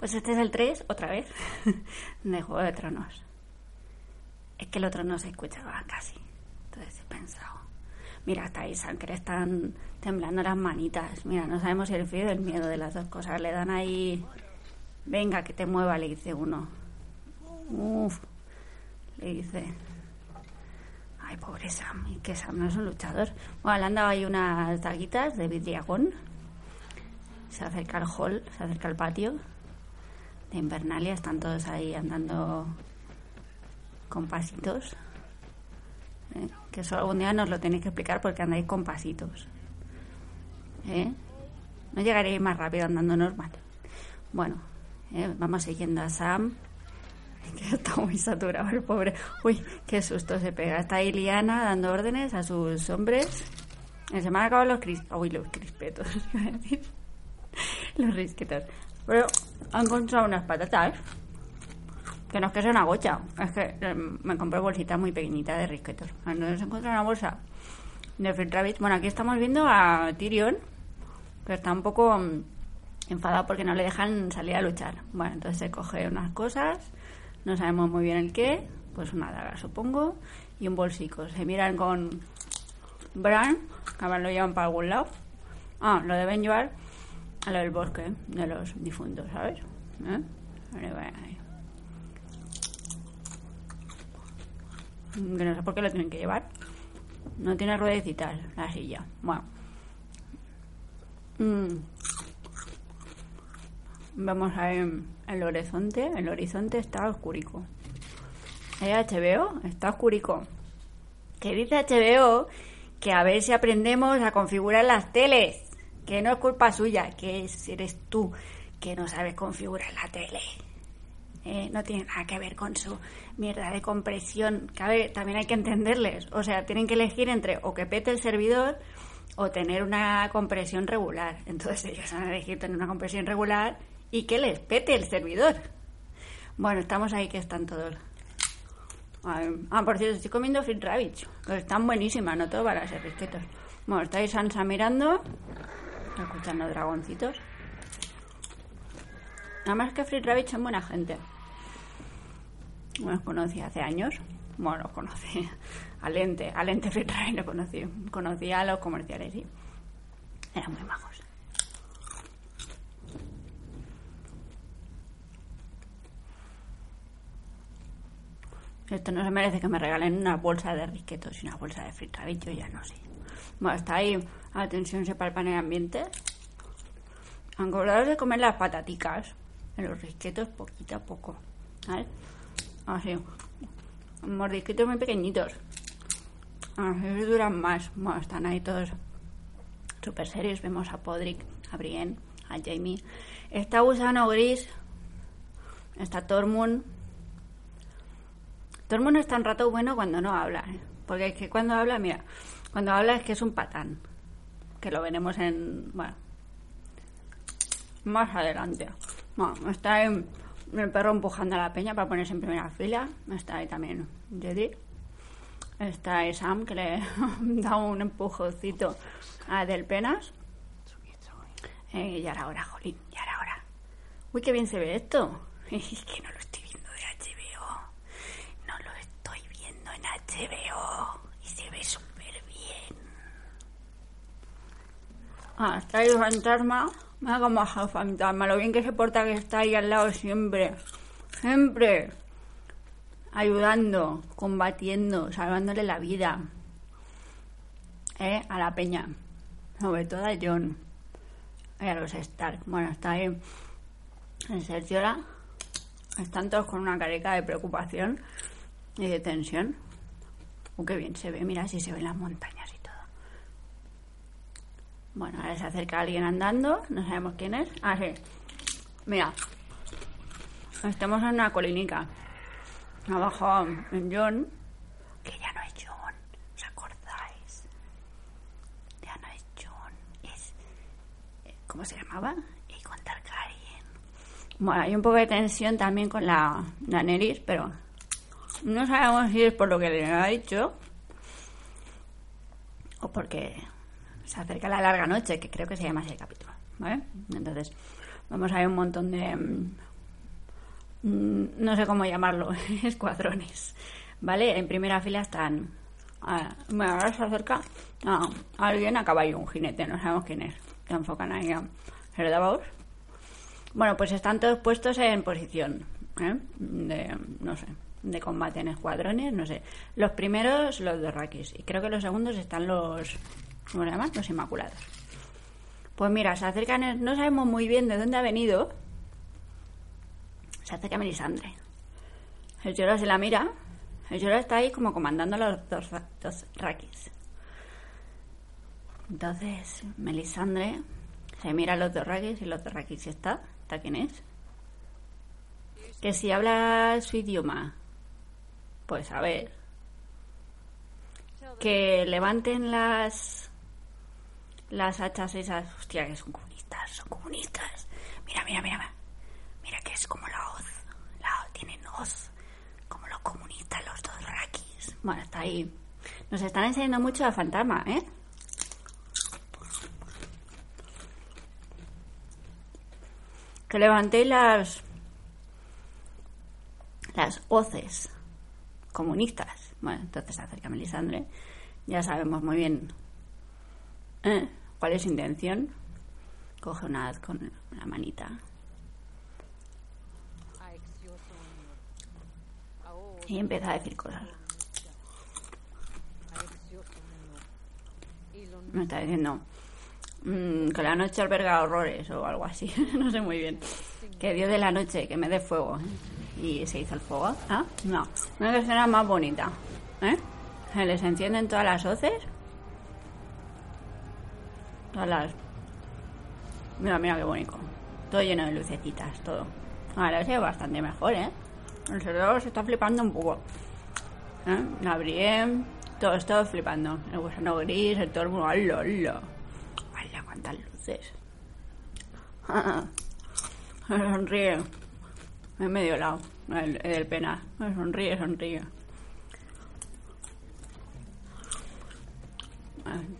Pues este es el 3, otra vez, de Juego de Tronos. Es que el otro no se escuchaba casi. Entonces he pensado, mira, hasta ahí le están temblando las manitas. Mira, no sabemos si el frío o el miedo de las dos cosas. Le dan ahí, venga, que te mueva, le dice uno. Uf, le dice. Ay, pobre Sam, que Sam no es un luchador. Bueno, le han dado ahí unas daguitas de vidriagón. Se acerca al hall, se acerca al patio de Invernalia. Están todos ahí andando con pasitos. ¿eh? Que eso algún día nos lo tenéis que explicar porque andáis con pasitos. ¿eh? No llegaréis más rápido andando normal. Bueno, ¿eh? vamos siguiendo a Sam. Que está muy saturado el pobre. Uy, qué susto se pega. Está ahí Liana dando órdenes a sus hombres. Se me han acabado los cris... Uy, los crispetos. los risquetos. Pero han encontrado unas patatas que no es que sea una gocha, es que eh, me compré bolsita muy pequeñita de risquetos. Entonces encontré una bolsa de Fred Rabbit. Bueno, aquí estamos viendo a Tyrion, que está un poco mm, enfadado porque no le dejan salir a luchar. Bueno, entonces se coge unas cosas, no sabemos muy bien el qué, pues una daga supongo, y un bolsico. Se miran con Bran, que ahora lo llevan para algún lado. Ah, lo deben llevar a lo del bosque de los difuntos, ¿sabes? ¿Eh? que no sé por qué lo tienen que llevar. No tiene ruedecitas la silla. Bueno. Mm. Vamos a ver el horizonte. El horizonte está oscurico. ¿El HBO? Está oscurico. ¿Qué dice HBO? Que a ver si aprendemos a configurar las teles. Que no es culpa suya, que eres tú que no sabes configurar la tele. Eh, no tiene nada que ver con su mierda de compresión. También hay que entenderles. O sea, tienen que elegir entre o que pete el servidor o tener una compresión regular. Entonces ellos van a elegir tener una compresión regular y que les pete el servidor. Bueno, estamos ahí que están todos. Ah, por cierto, estoy comiendo Fit Rabbit. están buenísimas, no todo para ser risquetos. Bueno, estáis Sansa mirando, escuchando dragoncitos. Nada más que Free Rabbit son buena gente. Los conocí hace años. Bueno, los conocí. A Lente, a Lente Free Rabbit lo conocí. Conocí a los comerciales, sí. Eran muy majos. Esto no se merece que me regalen una bolsa de risquetos y una bolsa de Free Rabbit, yo ya no sé. Bueno, está ahí. Atención, se palpa en el ambiente. Acordaros de comer las pataticas los risquetos poquito a poco. ¿Vale? Así. Mordisquitos muy pequeñitos. Así duran más. Bueno, están ahí todos super serios. Vemos a Podrick, a Brienne, a Jamie. Está Gusano Gris. Está Tormund. Tormund está un rato bueno cuando no habla. ¿eh? Porque es que cuando habla, mira, cuando habla es que es un patán. Que lo veremos en. Bueno. Más adelante. Bueno, está ahí el perro empujando a la peña para ponerse en primera fila. Está ahí también Jedi. Está ahí Sam, que le da un empujoncito a Del Penas. Eh, y ahora, ahora, jolín, y ahora, ahora. Uy, qué bien se ve esto. Es que no lo estoy viendo de HBO. No lo estoy viendo en HBO. Y se ve súper bien. Ah, el fantasma me haga más fantasma, lo bien que se porta que está ahí al lado siempre. Siempre. Ayudando, combatiendo, salvándole la vida. ¿Eh? A la peña. Sobre todo a John. Y a los Stark. Bueno, está ahí en Sergiola. Están todos con una careca de preocupación y de tensión. Uh, qué bien se ve, mira si se ven las montañas bueno, ahora se acerca alguien andando, no sabemos quién es. Ah, sí. Mira, estamos en una colinica. Abajo en John, que ya no es John, ¿os acordáis? Ya no es John, es. ¿Cómo se llamaba? Y con Targaryen. Bueno, hay un poco de tensión también con la Daenerys, pero no sabemos si es por lo que le ha dicho o porque se acerca la larga noche, que creo que se llama así el capítulo, ¿vale? Entonces, vamos a ver un montón de mm, no sé cómo llamarlo, escuadrones. ¿Vale? En primera fila están. Bueno, ahora se acerca ah, alguien a caballo, un jinete, no sabemos quién es. Se enfocan ahí a Herdabaus. Bueno, pues están todos puestos en posición. ¿eh? De, no sé, de combate en escuadrones, no sé. Los primeros, los de Rakis. Y creo que los segundos están los. ¿Cómo se llaman? Los Inmaculados. Pues mira, se acercan, no sabemos muy bien de dónde ha venido. Se acerca Melisandre. El Llora se la mira. El Llora está ahí como comandando los dos, dos Rakis. Entonces, Melisandre se mira a los dos Rakis y los dos Rakis está. ¿Está quién es? Que si habla su idioma, pues a ver. Que levanten las las hachas esas, hostia, que son comunistas, son comunistas. Mira, mira, mira. Mira que es como la hoz. La hoz, tienen hoz. Como los comunistas, los dos rakis. Bueno, está ahí. Nos están enseñando mucho a fantasma, ¿eh? Que levantéis las. las hoces comunistas. Bueno, entonces acerca Melisandre. Ya sabemos muy bien. ¿eh? ¿Cuál es su intención? Coge una con la manita. Y empieza a decir cosas. Me está diciendo mm, que la noche alberga horrores o algo así. no sé muy bien. Que Dios de la noche, que me dé fuego. Y se hizo el fuego. ¿Ah? No. Una escena más bonita. ¿Eh? Se les encienden todas las hoces Mira, mira qué bonito. Todo lleno de lucecitas, todo. Ahora se ve bastante mejor, ¿eh? El cerebro se está flipando un poco. ¿Eh? La Brien, todo, todo flipando. El gusano gris, el tormo, ¡hala, hala! ¡Hala, cuántas luces! Me sonríe. Es medio lado, el, el pena. Me sonríe, sonríe.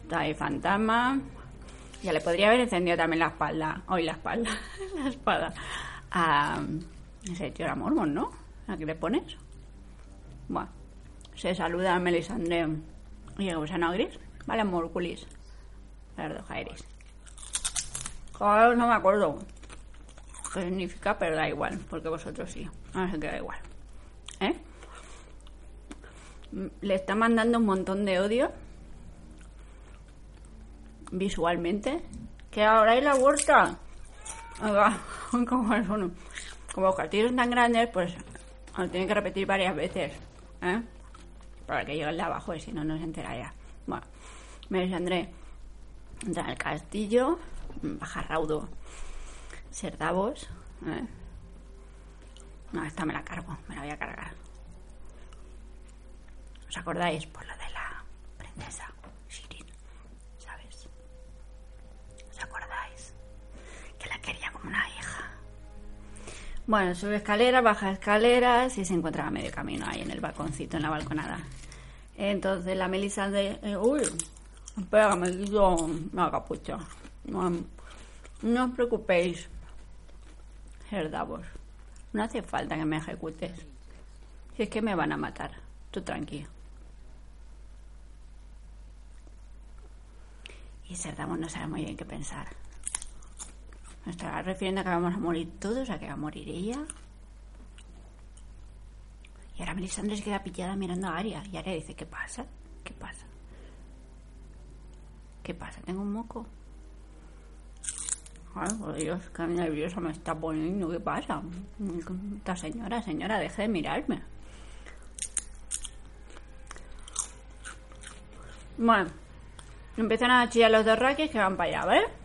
Está ahí fantasma. Ya le podría haber encendido también la espalda, hoy la espalda, la espada, a ese tío era Mormon, ¿no? ¿A qué le pones? Bueno, se saluda a Melisandre y el gusano gris, vale, Morculis, Verde Jairis. no me acuerdo qué significa, pero da igual, porque vosotros sí, así que da igual. ¿Eh? Le está mandando un montón de odio visualmente. Que ahora hay la huerta. como, los castillos tan grandes, pues lo tienen que repetir varias veces. ¿eh? Para que lleguen de abajo, y si no, no se enteraría. Bueno, me descendré entrar al castillo, bajar raudo, ser. ¿eh? No, esta me la cargo, me la voy a cargar. ¿Os acordáis? Por lo de la princesa. Una hija. Bueno, sube escaleras, baja escaleras y se encuentra a medio camino ahí en el balconcito, en la balconada. Entonces la Melissa de... Eh, uy, espera, me digo la capucha. No, no os preocupéis, Herdavos. No hace falta que me ejecutes. Si es que me van a matar. Tú tranquilo. Y Serdavos no sabe muy bien qué pensar. ¿Me estará refiriendo a que vamos a morir todos? ¿A que va a morir ella? Y ahora Melisandre se queda pillada mirando a Aria. Y Aria dice, ¿qué pasa? ¿Qué pasa? ¿Qué pasa? ¿Tengo un moco? Ay, por Dios, qué nerviosa me está poniendo. ¿Qué pasa? Esta señora, señora, deje de mirarme. Bueno, empiezan a chillar los dos raquis que van para allá, ¿vale?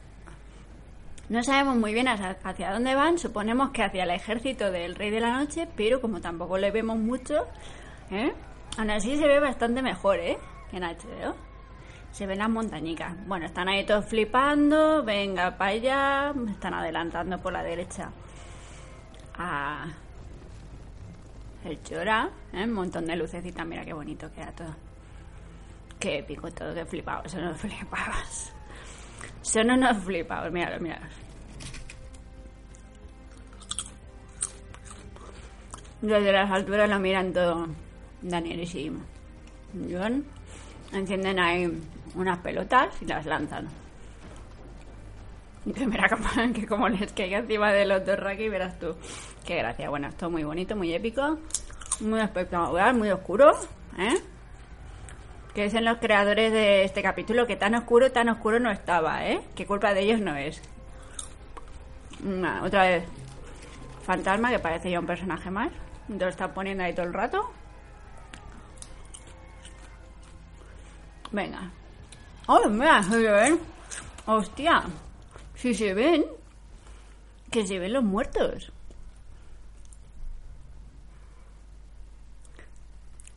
No sabemos muy bien hacia dónde van, suponemos que hacia el ejército del Rey de la Noche, pero como tampoco le vemos mucho, ¿eh? aún así se ve bastante mejor ¿eh? en HBO. Se ven las montañicas. Bueno, están ahí todos flipando, venga para allá, están adelantando por la derecha a el Chora, ¿eh? un montón de lucecitas, mira qué bonito queda todo. Qué épico todo, qué flipado, eso no flipabas. Son unos flipados, mira, mira. Desde las alturas lo miran todo Daniel y John. Encienden ahí unas pelotas y las lanzan. Y te que como les caiga encima de los dos y verás tú. Qué gracia. Bueno, esto muy bonito, muy épico, muy espectacular, muy oscuro. ¿eh? Que dicen los creadores de este capítulo que tan oscuro, tan oscuro no estaba, ¿eh? Que culpa de ellos no es. otra vez. Fantasma, que parece ya un personaje más. Lo está poniendo ahí todo el rato. Venga. ¡Oh, mira! ¿Se ven? ¡Hostia! Si se ven. Que se ven los muertos.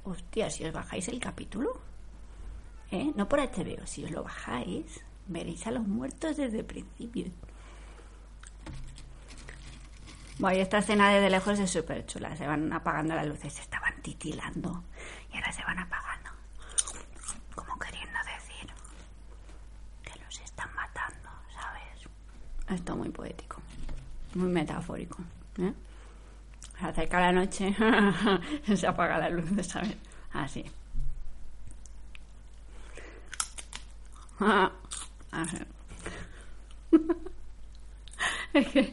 Hostia, si os bajáis el capítulo. ¿Eh? No por HBO, si os lo bajáis, veréis a los muertos desde el principio. Bueno, y esta escena desde lejos es súper chula. Se van apagando las luces, se estaban titilando y ahora se van apagando. Como queriendo decir que los están matando, ¿sabes? Esto muy poético, muy metafórico. ¿eh? Se acerca la noche, se apaga la luz, ¿sabes? Así. es que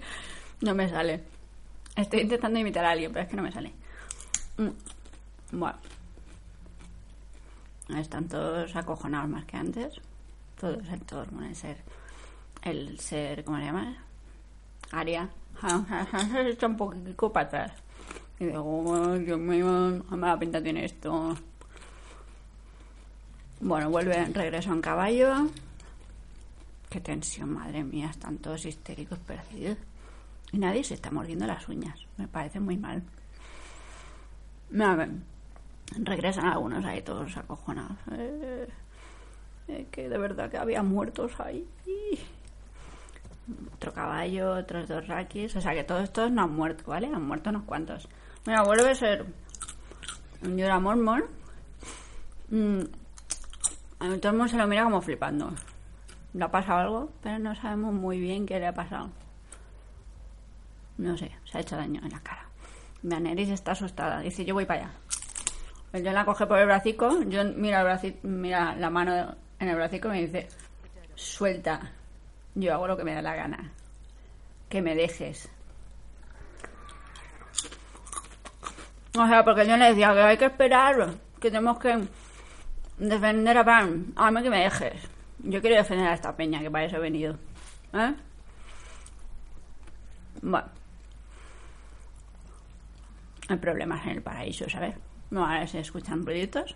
no me sale. Estoy intentando imitar a alguien, pero es que no me sale. Mm. Bueno. Están todos acojonados más que antes. Todos, el todo el ser. El ser, ¿cómo se llama? Aria. Está un poquito para atrás. Y digo, oh, Dios mío, mala pinta tiene esto. Bueno, vuelve, regreso en caballo. Qué tensión, madre mía, están todos histéricos perdidos. Y nadie se está mordiendo las uñas. Me parece muy mal. ver, regresan algunos ahí todos acojonados. Eh, eh, que de verdad que había muertos ahí. Otro caballo, otros dos rakis. O sea que todos estos no han muerto, ¿vale? Han muerto unos cuantos. Mira, vuelve a ser un Yora Mormon. Mm, a el mundo se lo mira como flipando. Le ha pasado algo, pero no sabemos muy bien qué le ha pasado. No sé, se ha hecho daño en la cara. Daenerys está asustada. Dice, yo voy para allá. Pues yo la coge por el bracico. Yo mira, el bracico, mira la mano en el bracico y me dice, suelta. Yo hago lo que me da la gana. Que me dejes. O sea, porque yo le decía que hay que esperar, que tenemos que defender a Pan. A mí que me dejes. Yo quiero defender a esta peña, que para eso he venido. ¿Eh? Bueno. Hay problemas en el paraíso, ¿sabes? No, ahora se escuchan ruiditos.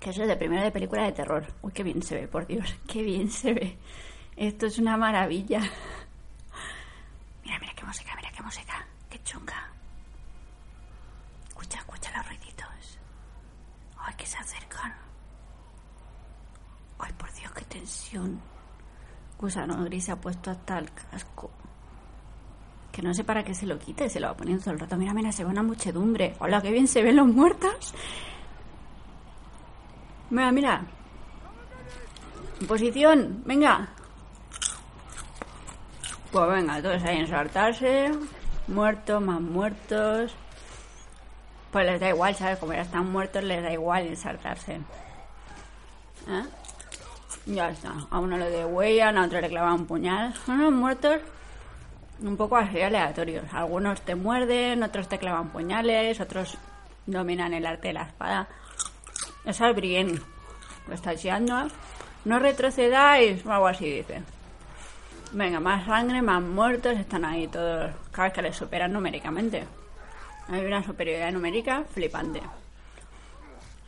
Que eso es de primera de película de terror. Uy, qué bien se ve, por Dios. Qué bien se ve. Esto es una maravilla. Mira, mira qué música, mira qué música. Qué chunga. Escucha, escucha los ruiditos. Ay, que se acercan. Ay, por Dios, qué tensión. Gusano Gris se ha puesto hasta el casco. Que no sé para qué se lo quite, se lo va poniendo todo el rato. Mira, mira, se ve una muchedumbre. Hola, qué bien se ven los muertos. Mira, mira. En posición, venga. Pues venga, todos ahí ensartarse. Muertos, más muertos. Pues les da igual, ¿sabes? Como ya están muertos, les da igual ensartarse. ¿Eh? Ya está. A uno le degüellan, a otro le clavan un puñal. Son unos muertos un poco así aleatorios. Algunos te muerden, otros te clavan puñales, otros dominan el arte de la espada. Es al Brienne. Lo está echando. No retrocedáis, o algo así dice. Venga, más sangre, más muertos, están ahí todos. Cada vez que les superan numéricamente. Hay una superioridad numérica flipante.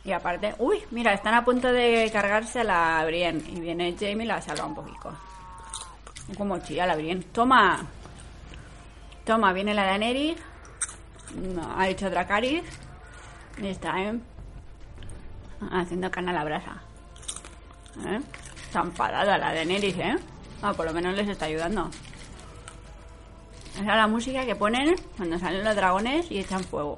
Y aparte, uy, mira, están a punto de cargarse a la Brienne. Y viene Jamie y la salva un poquito. Como chilla la Brienne. ¡Toma! Toma, viene la Daenerys. ha hecho Dracarys. Y está, ¿eh? Haciendo carne a la brasa. ¿Eh? Está enfadada la Daenerys, ¿eh? Ah, por lo menos les está ayudando. Esa es la música que ponen cuando salen los dragones y echan fuego.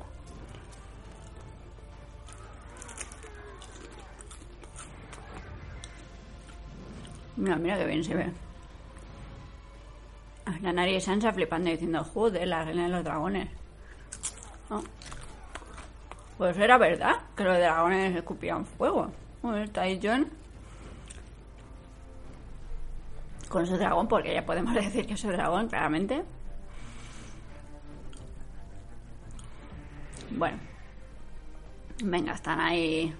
Mira, mira que bien se ve. La nariz Sansa flipando diciendo, joder, la reina de los dragones. Ah. Pues era verdad que los dragones escupían fuego. Bueno, está ahí John. Con su dragón, porque ya podemos decir que es su dragón, claramente. Bueno. Venga, están ahí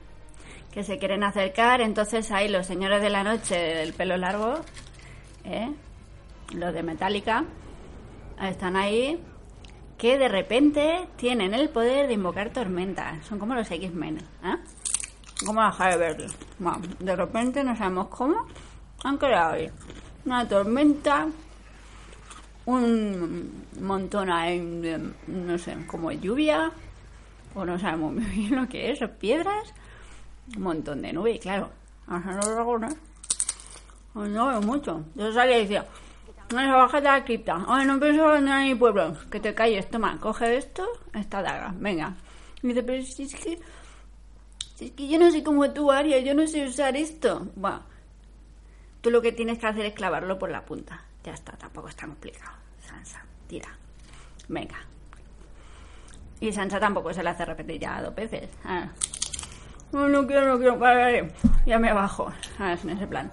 que se quieren acercar. Entonces ahí los señores de la noche del pelo largo, ¿eh? los de Metallica, están ahí que de repente tienen el poder de invocar tormentas. Son como los X-Men, ¿eh? Como la Harvard. Bueno, de repente no sabemos cómo han creado ahí una tormenta, un montón ahí de, no sé, como lluvia, o no sabemos muy bien lo que es, piedras, un montón de nubes, claro, a los pues no veo mucho. Yo salía y decía, no se baja de la cripta, Ay, no pienso vender a mi pueblo, que te calles, toma, coge esto, esta daga, venga. Y dice, pero si es que, si es que yo no sé cómo tú, Aria, yo no sé usar esto. Bueno, tú lo que tienes que hacer es clavarlo por la punta. Ya está, tampoco es tan complicado. Sansa, tira. Venga, y Sansa tampoco se la hace repetir ya dos veces. Ah. No, no quiero, no quiero. Vale, Ya me bajo. Ah, en ese plan.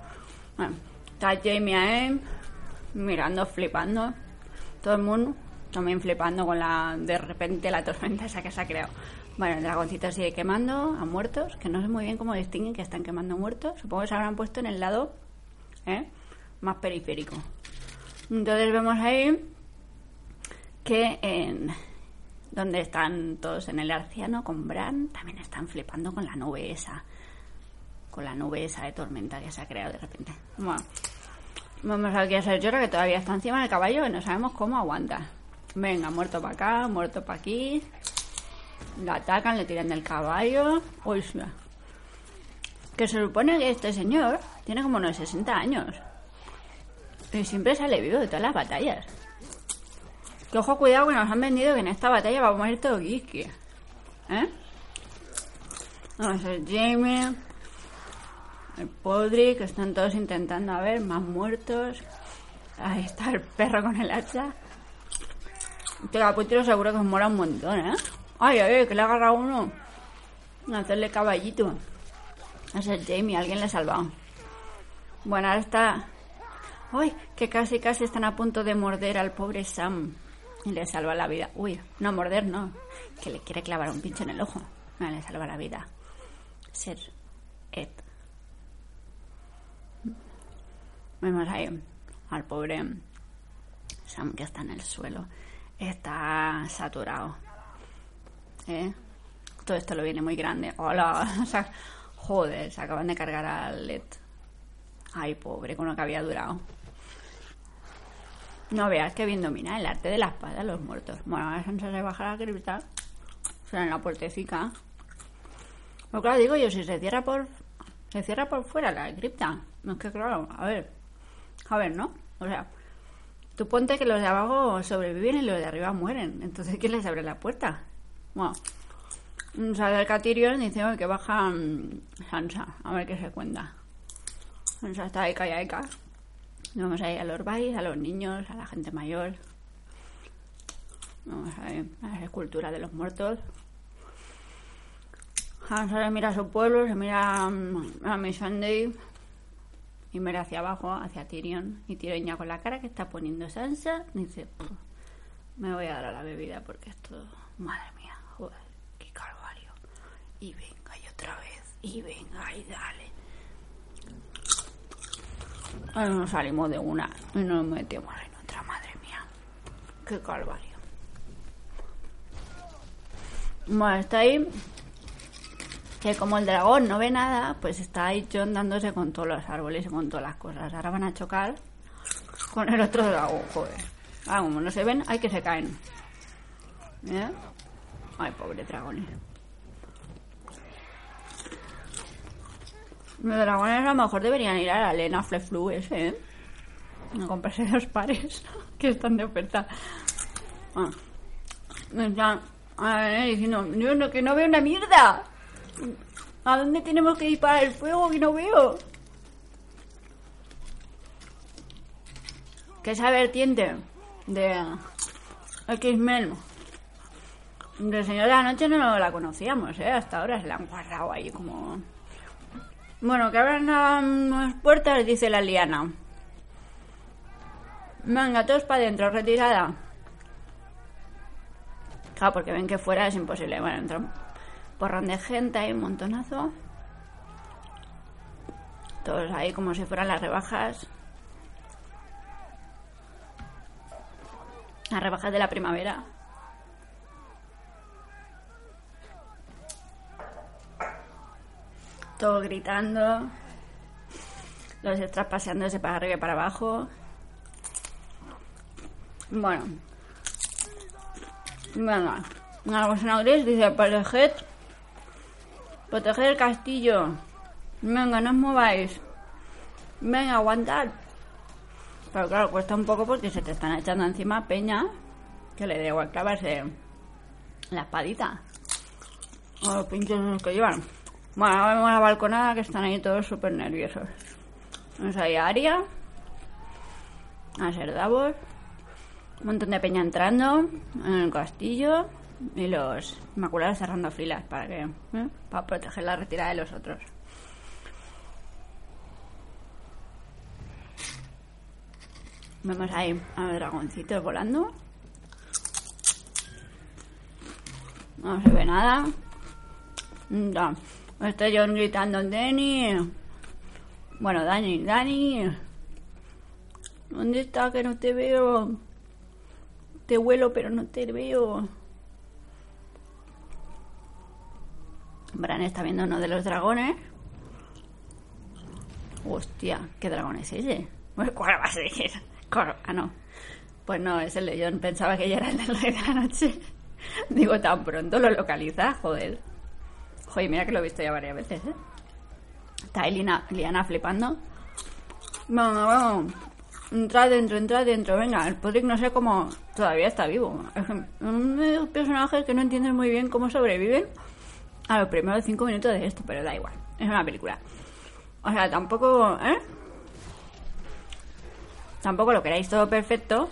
Bueno, está Jamie ahí, mirando, flipando. Todo el mundo también flipando con la. De repente la tormenta esa que se ha creado. Bueno, el dragoncito sigue quemando a muertos, que no sé muy bien cómo distinguen que están quemando muertos. Supongo que se habrán puesto en el lado ¿eh? más periférico. Entonces vemos ahí que en donde están todos en el arciano con Bran, también están flipando con la nube esa, con la nube esa de tormenta que se ha creado de repente. Bueno, vamos a ser Llora que todavía está encima del caballo y no sabemos cómo aguanta. Venga, muerto para acá, muerto para aquí. La atacan, le tiran del caballo. Uy, que se supone que este señor tiene como unos 60 años. Y siempre sale vivo de todas las batallas. Que ojo, cuidado que nos han vendido que en esta batalla vamos a morir todo Giski. ¿Eh? Vamos a ver, Jamie. El Podrick, que están todos intentando a ver, más muertos. Ahí está el perro con el hacha. Este capítulo seguro que os mola un montón, ¿eh? Ay, ay, que le agarra uno. Hacerle caballito. Es Jamie, alguien le ha salvado. Bueno, ahora está. Uy, que casi, casi están a punto de morder al pobre Sam. Y le salva la vida. Uy, no morder, no. Que le quiere clavar un pincho en el ojo. No, le salva la vida. Ser Ed. Vemos ahí al pobre Sam que está en el suelo. Está saturado. ¿Eh? Todo esto lo viene muy grande. Hola. joder, se acaban de cargar al Ed. Ay, pobre, con lo que había durado. No veas que bien domina el arte de la espada los muertos. Bueno, ahora se baja la cripta. O sea, en la puertecica. Claro, digo yo, si se cierra por... Se cierra por fuera la cripta. No es que claro, a ver. A ver, ¿no? O sea, tú ponte que los de abajo sobreviven y los de arriba mueren. Entonces, ¿quién les abre la puerta? Bueno, sale el Catirion y dice que baja Sansa. A ver qué se cuenta. Sansa está ahí callaica. Vamos a ir a los bailes, a los niños, a la gente mayor. Vamos a ir a la escultura de los muertos. Sansa mira a su pueblo, se mira a Miss Sunday y mira hacia abajo, hacia Tyrion. Y Tyrion ya con la cara que está poniendo Sansa dice, me voy a dar a la bebida porque esto, madre mía, joder, qué calvario. Y venga y otra vez, y venga y dale. Nos salimos de una y nos metemos en otra, madre mía. Qué calvario. Bueno, está ahí. Que como el dragón no ve nada, pues está ahí John dándose con todos los árboles y con todas las cosas. Ahora van a chocar con el otro dragón, joder. Ah, como no se ven, hay que se caen. ¿Eh? Ay, pobre dragones. Los dragones a lo mejor deberían ir a la Lena Fleflu ese, ¿eh? A comprarse dos pares que están de oferta. Ah. Están diciendo, yo no, que no veo una mierda. ¿A dónde tenemos que ir para el fuego que no veo? Que esa vertiente de X-Men del Señor de la Noche no la conocíamos, ¿eh? Hasta ahora se la han guardado ahí como... Bueno, que abran las puertas, dice la liana. Venga, todos para adentro, retirada. Claro, porque ven que fuera es imposible. Bueno, entra un porrón de gente, hay un montonazo. Todos ahí como si fueran las rebajas. Las rebajas de la primavera. Todo gritando. Los extras paseándose para arriba y para abajo. Bueno. Venga. La persona gris dice proteged. Proteger el castillo. Venga, no os mováis. Venga, aguantad. Pero claro, cuesta un poco porque se te están echando encima peña que le dé igual clavarse la espadita. O los pinchos que llevan. Bueno, ahora vemos la balconada que están ahí todos súper nerviosos. Vamos ahí a Aria. A ser Davos. Un montón de peña entrando en el castillo. Y los Inmaculados cerrando filas para que ¿eh? para proteger la retirada de los otros. Vemos ahí a los dragoncitos volando. No se ve nada. No. Estoy yo gritando, Dani. Bueno, Dani, Dani. ¿Dónde está que no te veo? Te vuelo pero no te veo. Bran está viendo uno de los dragones. Hostia, ¿qué dragón es ese? ¿Cuál va a ser? Ah, no. Pues no, es el león. Pensaba que ya era el del rey de la noche. Digo, tan pronto lo localiza, joder. Joder, mira que lo he visto ya varias veces, ¿eh? Está ahí Liana, flipando. Vamos, vamos. Entra dentro, entra dentro. Venga, el Podrick no sé cómo todavía está vivo. Es un personaje que no entiendes muy bien cómo sobreviven a los primeros cinco minutos de esto, pero da igual. Es una película. O sea, tampoco, ¿eh? Tampoco lo queráis todo perfecto,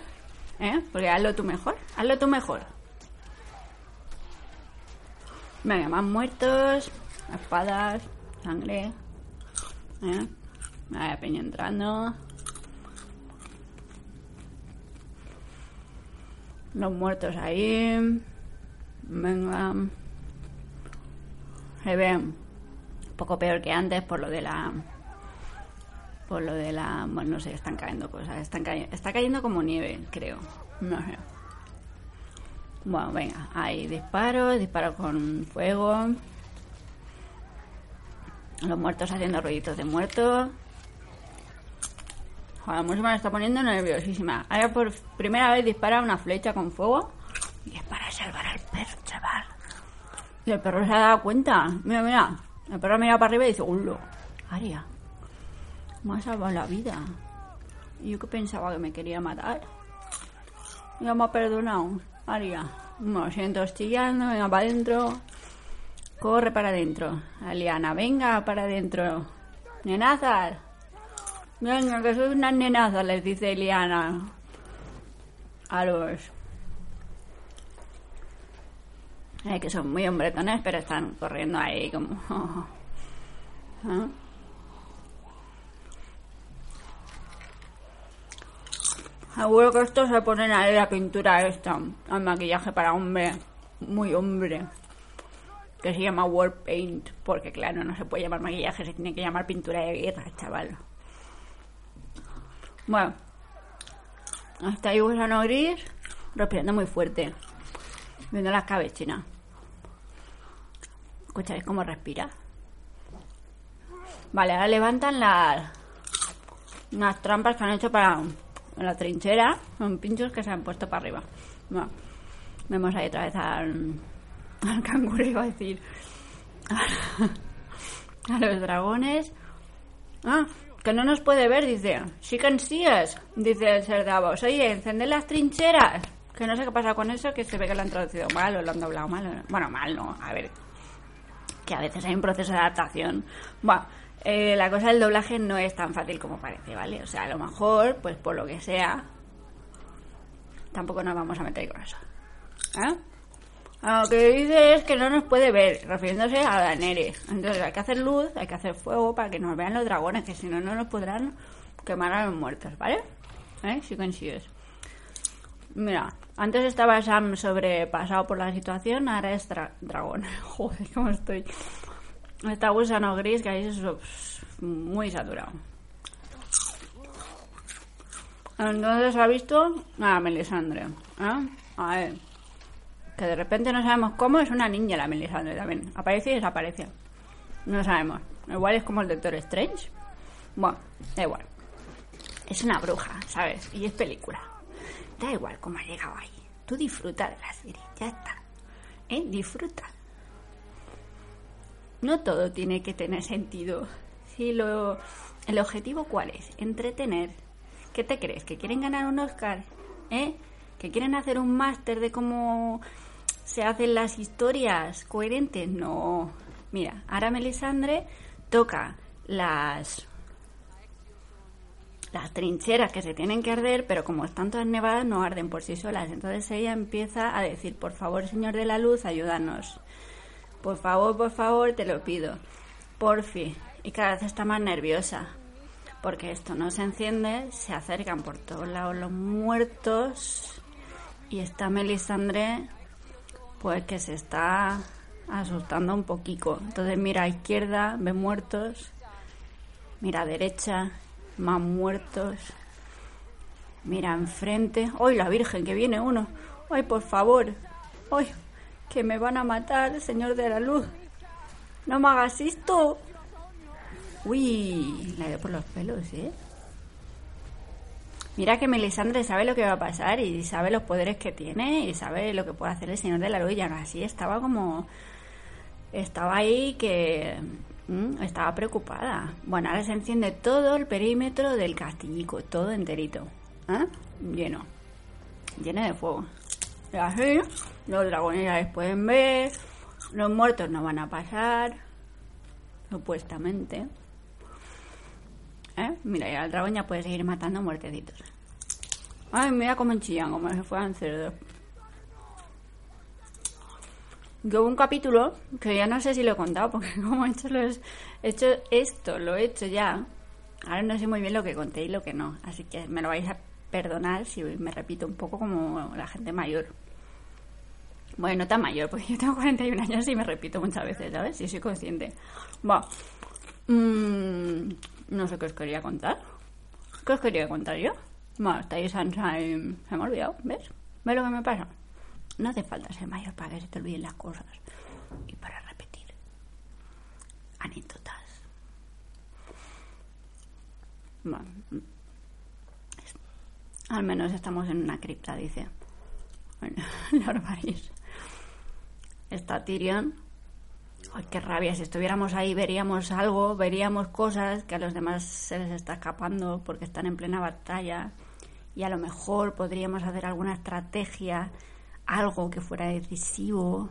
¿eh? Porque hazlo tú mejor. Hazlo tú mejor. Venga, más muertos, espadas, sangre. ¿eh? Vaya peña entrando. Los muertos ahí. Venga. Se ven un poco peor que antes por lo de la. Por lo de la. Bueno, no sé, están cayendo cosas. Están está cayendo como nieve, creo. No sé. Bueno, venga, hay disparos, disparos con fuego. Los muertos haciendo ruiditos de muertos. Joder, la música me está poniendo nerviosísima. Ahora por primera vez dispara una flecha con fuego. Y es para salvar al perro, chaval. Y el perro se ha dado cuenta. Mira, mira. El perro mira para arriba y dice, ¡Ulo! Aria, me ha salvado la vida. Y yo que pensaba que me quería matar. Ya me ha perdonado. Aria, me siento chillando, venga para adentro. Corre para adentro. Aliana, venga para adentro. Nenazas. Venga, que soy una nenaza, les dice Eliana. A los. Eh, que son muy hombretones, pero están corriendo ahí como. ¿Ah? Seguro que estos se ponen ahí la pintura esta, el maquillaje para hombre, muy hombre, que se llama War Paint, porque claro, no se puede llamar maquillaje, se tiene que llamar pintura de guerra, chaval. Bueno, hasta ahí gusano gris, respirando muy fuerte, viendo las cabecinas. ¿Escucháis cómo respira? Vale, ahora levantan las, las trampas que han hecho para en la trinchera, son pinchos que se han puesto para arriba. Bueno, vemos ahí otra vez al, al canguro, iba a decir, a los dragones. Ah, que no nos puede ver, dice. Sí can see dice el ser Davos. Oye, encender las trincheras. Que no sé qué pasa con eso, que se ve que lo han traducido mal o lo han doblado mal. Bueno, mal no, a ver. Que a veces hay un proceso de adaptación. Bueno, eh, la cosa del doblaje no es tan fácil como parece, ¿vale? O sea, a lo mejor, pues por lo que sea, tampoco nos vamos a meter con eso. ¿Eh? Lo que dice es que no nos puede ver, refiriéndose a Daenerys. Entonces hay que hacer luz, hay que hacer fuego para que nos vean los dragones, que si no, no nos podrán quemar a los muertos, ¿vale? ¿Eh? Si consigues. Mira, antes estaba Sam sobrepasado por la situación, ahora es dragón. Joder, cómo estoy. Está gusano gris que ahí es muy saturado. Entonces ha visto a Melisandre. ¿eh? A ver. Que de repente no sabemos cómo es una niña la Melisandre también. Aparece y desaparece. No sabemos. Igual es como el Doctor Strange. Bueno, da igual. Es una bruja, ¿sabes? Y es película. Da igual cómo ha llegado ahí. Tú disfruta de la serie, ya está. ¿Eh? Disfruta. No todo tiene que tener sentido. Si lo, el objetivo cuál es? Entretener. ¿Qué te crees? ¿Que quieren ganar un Oscar? ¿Eh? ¿Que quieren hacer un máster de cómo se hacen las historias coherentes? No. Mira, ahora Melisandre toca las las trincheras que se tienen que arder, pero como están todas nevadas no arden por sí solas. Entonces ella empieza a decir, por favor, Señor de la Luz, ayúdanos. Por favor, por favor, te lo pido. Por fin. Y cada vez está más nerviosa. Porque esto no se enciende, se acercan por todos lados los muertos. Y está Melisandre, pues que se está asustando un poquito. Entonces mira a izquierda, ve muertos. Mira a derecha, más muertos. Mira enfrente. ¡Ay, la Virgen, que viene uno! ¡Ay, por favor! ¡Ay, que me van a matar, Señor de la Luz! ¡No me hagas esto! Uy, la veo por los pelos, ¿eh? Mira que Melisandre sabe lo que va a pasar y sabe los poderes que tiene y sabe lo que puede hacer el Señor de la Luz y así estaba como... Estaba ahí que Mm, estaba preocupada. Bueno, ahora se enciende todo el perímetro del castillico, todo enterito. ¿eh? Lleno. Lleno de fuego. Así, los dragones ya les pueden ver. Los muertos no van a pasar. Supuestamente. ¿Eh? Mira, ya el dragón ya puede seguir matando muertecitos. Ay, mira cómo chillan, como si fueran cerdos. Yo hubo un capítulo que ya no sé si lo he contado, porque como he hecho, los, he hecho esto, lo he hecho ya. Ahora no sé muy bien lo que conté y lo que no. Así que me lo vais a perdonar si me repito un poco como la gente mayor. Bueno, no tan mayor, porque yo tengo 41 años y me repito muchas veces, ¿sabes? Si soy consciente. Va. Mm, no sé qué os quería contar. ¿Qué os quería contar yo? Bueno, estáis Sansa y se me ha olvidado, ¿ves? ¿Ves lo que me pasa? No hace falta ser mayor para que se te olviden las cosas y para repetir anécdotas. Bueno, al menos estamos en una cripta, dice. Bueno, Lord Está Tyrion. Ay, qué rabia. Si estuviéramos ahí veríamos algo, veríamos cosas que a los demás se les está escapando porque están en plena batalla. Y a lo mejor podríamos hacer alguna estrategia algo que fuera decisivo.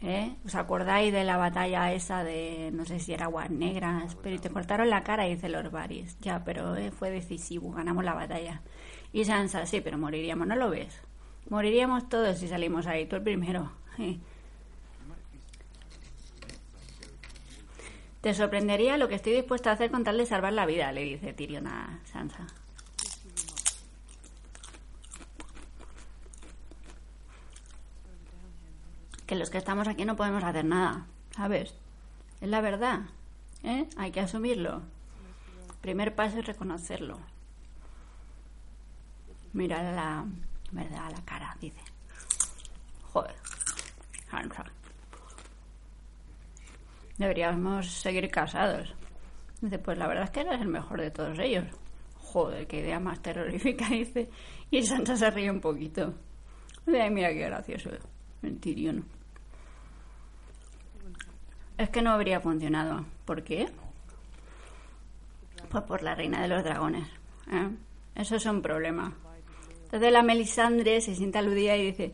¿Eh? ¿Os acordáis de la batalla esa de, no sé si era aguas negras, pero te cortaron la cara, dice Lord Varys. Ya, pero eh, fue decisivo, ganamos la batalla. Y Sansa, sí, pero moriríamos, ¿no lo ves? Moriríamos todos si salimos ahí, tú el primero. Te sorprendería lo que estoy dispuesta a hacer con tal de salvar la vida, le dice Tyrion a Sansa. que los que estamos aquí no podemos hacer nada, ¿sabes? Es la verdad, ¿eh? Hay que asumirlo. Primer paso es reconocerlo. Mirar la verdad a la cara, dice. Joder. Deberíamos seguir casados. Dice, pues la verdad es que eres el mejor de todos ellos. Joder, qué idea más terrorífica, dice. Y Sansa se ríe un poquito. Ay, mira qué gracioso. El. Es que no habría funcionado. ¿Por qué? Pues por la reina de los dragones. ¿eh? Eso es un problema. Entonces la Melisandre se siente aludida y dice,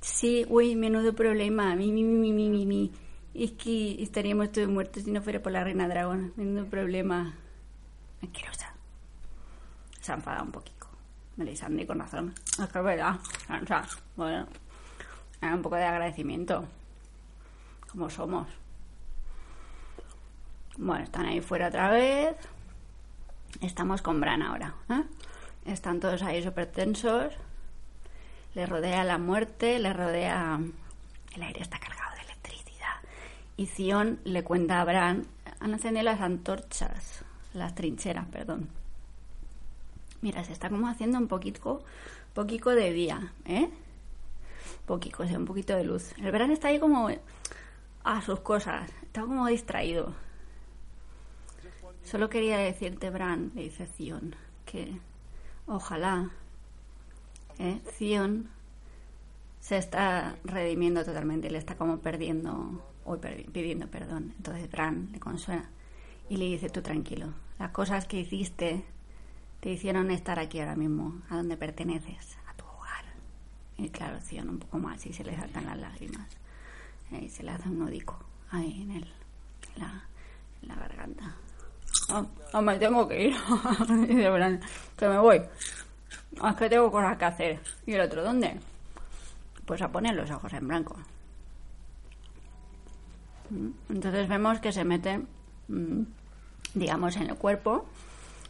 sí, uy, menudo problema, mi, mi, mi, mi, mi, mi. Es que estaríamos todos muertos si no fuera por la reina dragón. Menudo problema. Asquerosa. Se ha un poquito. Melisandre con razón. Es que es verdad. Bueno, un poco de agradecimiento. Como somos. Bueno, están ahí fuera otra vez. Estamos con Bran ahora. ¿eh? Están todos ahí súper tensos. Le rodea la muerte, le rodea... El aire está cargado de electricidad. Y Zion le cuenta a Bran... Han encendido las antorchas, las trincheras, perdón. Mira, se está como haciendo un poquito, poquito de día, ¿eh? Poquito, o sea, un poquito de luz. El Bran está ahí como a sus cosas, está como distraído. Solo quería decirte, Bran, le dice Zion, que ojalá ¿eh? Zion se está redimiendo totalmente, le está como perdiendo, o pidiendo perdón. Entonces Bran le consuela y le dice, tú tranquilo, las cosas que hiciste te hicieron estar aquí ahora mismo, a donde perteneces, a tu hogar. Y claro, Zion un poco más y se le saltan las lágrimas. Y se le hace un nudico ahí en, el, en la garganta. Oh, me tengo que ir. que me voy. Es que tengo cosas que hacer. ¿Y el otro dónde? Pues a poner los ojos en blanco. Mm, entonces vemos que se mete, mm, digamos, en el cuerpo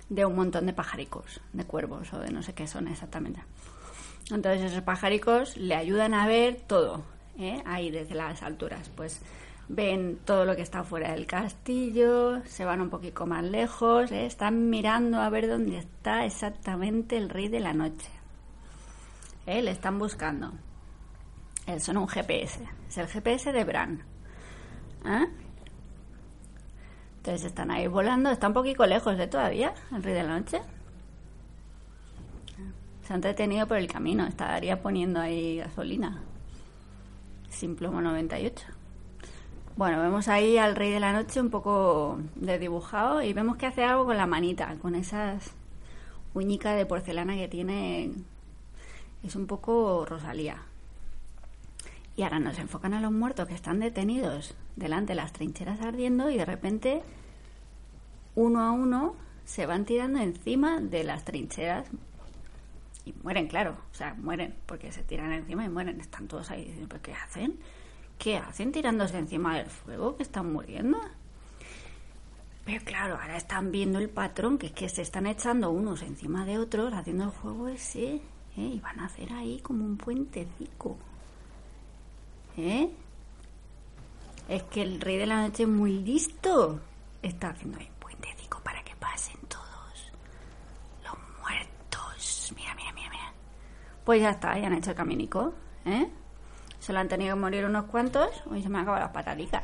de un montón de pajaricos, de cuervos o de no sé qué son exactamente. Entonces esos pajaricos le ayudan a ver todo, ¿eh? ahí desde las alturas. Pues ven todo lo que está fuera del castillo, se van un poquito más lejos, ¿eh? están mirando a ver dónde está exactamente el rey de la noche. ¿Eh? Le están buscando. Eh, son un GPS, es el GPS de Bran. ¿Eh? Entonces están ahí volando, está un poquito lejos de todavía, el rey de la noche. Se ha entretenido por el camino, estaría poniendo ahí gasolina. Simplomo 98. Bueno, vemos ahí al rey de la noche un poco desdibujado y vemos que hace algo con la manita, con esas uñicas de porcelana que tiene. Es un poco Rosalía. Y ahora nos enfocan a los muertos que están detenidos delante de las trincheras ardiendo y de repente, uno a uno, se van tirando encima de las trincheras y mueren, claro. O sea, mueren porque se tiran encima y mueren. Están todos ahí. ¿Pero qué hacen? ¿Qué hacen tirándose encima del fuego? ¿Que están muriendo? Pero claro, ahora están viendo el patrón, que es que se están echando unos encima de otros, haciendo el juego ese, ¿eh? y van a hacer ahí como un puentecico. ¿Eh? Es que el rey de la noche es muy listo. Está haciendo ahí un puentecico para que pasen todos los muertos. Mira, mira, mira, mira. Pues ya está, ya han hecho el caminico, ¿eh? Se lo han tenido que morir unos cuantos. Hoy se me han acabado las pataticas.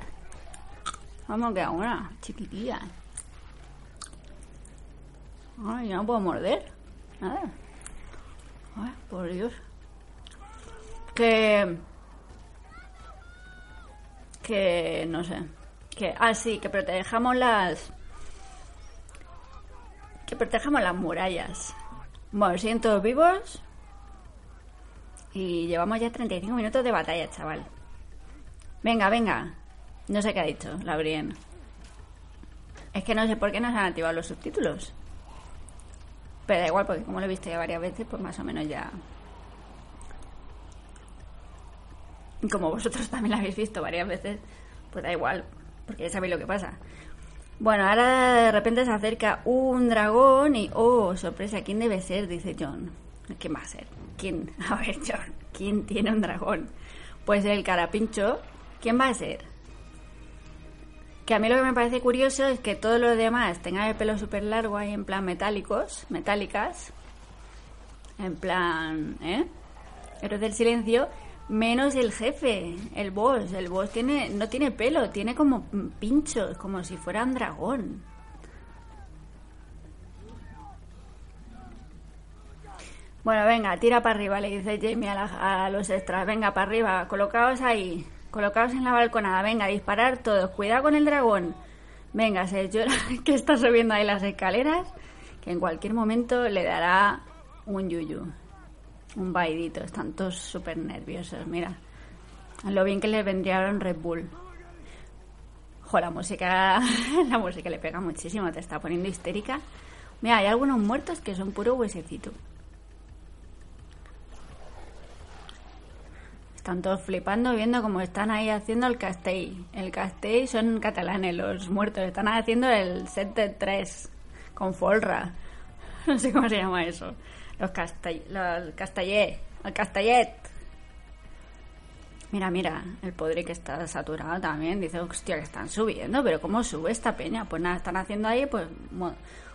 Vamos, que una, chiquitilla. Ay, no puedo morder. Nada. Ay, por Dios. Que. Que. No sé. Que. Ah, sí, que protejamos las. Que protejamos las murallas. Bueno, siguen todos vivos. Y llevamos ya 35 minutos de batalla, chaval. Venga, venga. No sé qué ha dicho, Laurien. Es que no sé por qué no se han activado los subtítulos. Pero da igual, porque como lo he visto ya varias veces, pues más o menos ya. Como vosotros también lo habéis visto varias veces, pues da igual, porque ya sabéis lo que pasa. Bueno, ahora de repente se acerca un dragón y, oh, sorpresa, ¿quién debe ser? Dice John. ¿Quién va a ser? ¿Quién? A ver, John, ¿quién tiene un dragón? Pues el carapincho. ¿Quién va a ser? Que a mí lo que me parece curioso es que todos los demás tengan el pelo súper largo ahí en plan metálicos, metálicas, en plan, ¿eh? Héroes del silencio, menos el jefe, el boss. El boss tiene, no tiene pelo, tiene como pinchos, como si fuera un dragón. Bueno, venga, tira para arriba, le dice Jamie a, los extras. Venga, para arriba, colocaos ahí. Colocaos en la balconada. Venga, disparar todos. Cuidado con el dragón. Venga, se llora que está subiendo ahí las escaleras. Que en cualquier momento le dará un yuyu. Un baidito. Están todos súper nerviosos. Mira. Lo bien que le vendría un Red Bull. Jo, la música. la música le pega muchísimo. Te está poniendo histérica. Mira, hay algunos muertos que son puro huesecito. Están todos flipando viendo cómo están ahí haciendo el castell. El castell son catalanes, los muertos. Están haciendo el set de tres con folra. No sé cómo se llama eso. Los castell... Los castellet. El castellet. Mira, mira, el podre que está saturado también. Dice, hostia, que están subiendo, pero ¿cómo sube esta peña? Pues nada, están haciendo ahí, pues,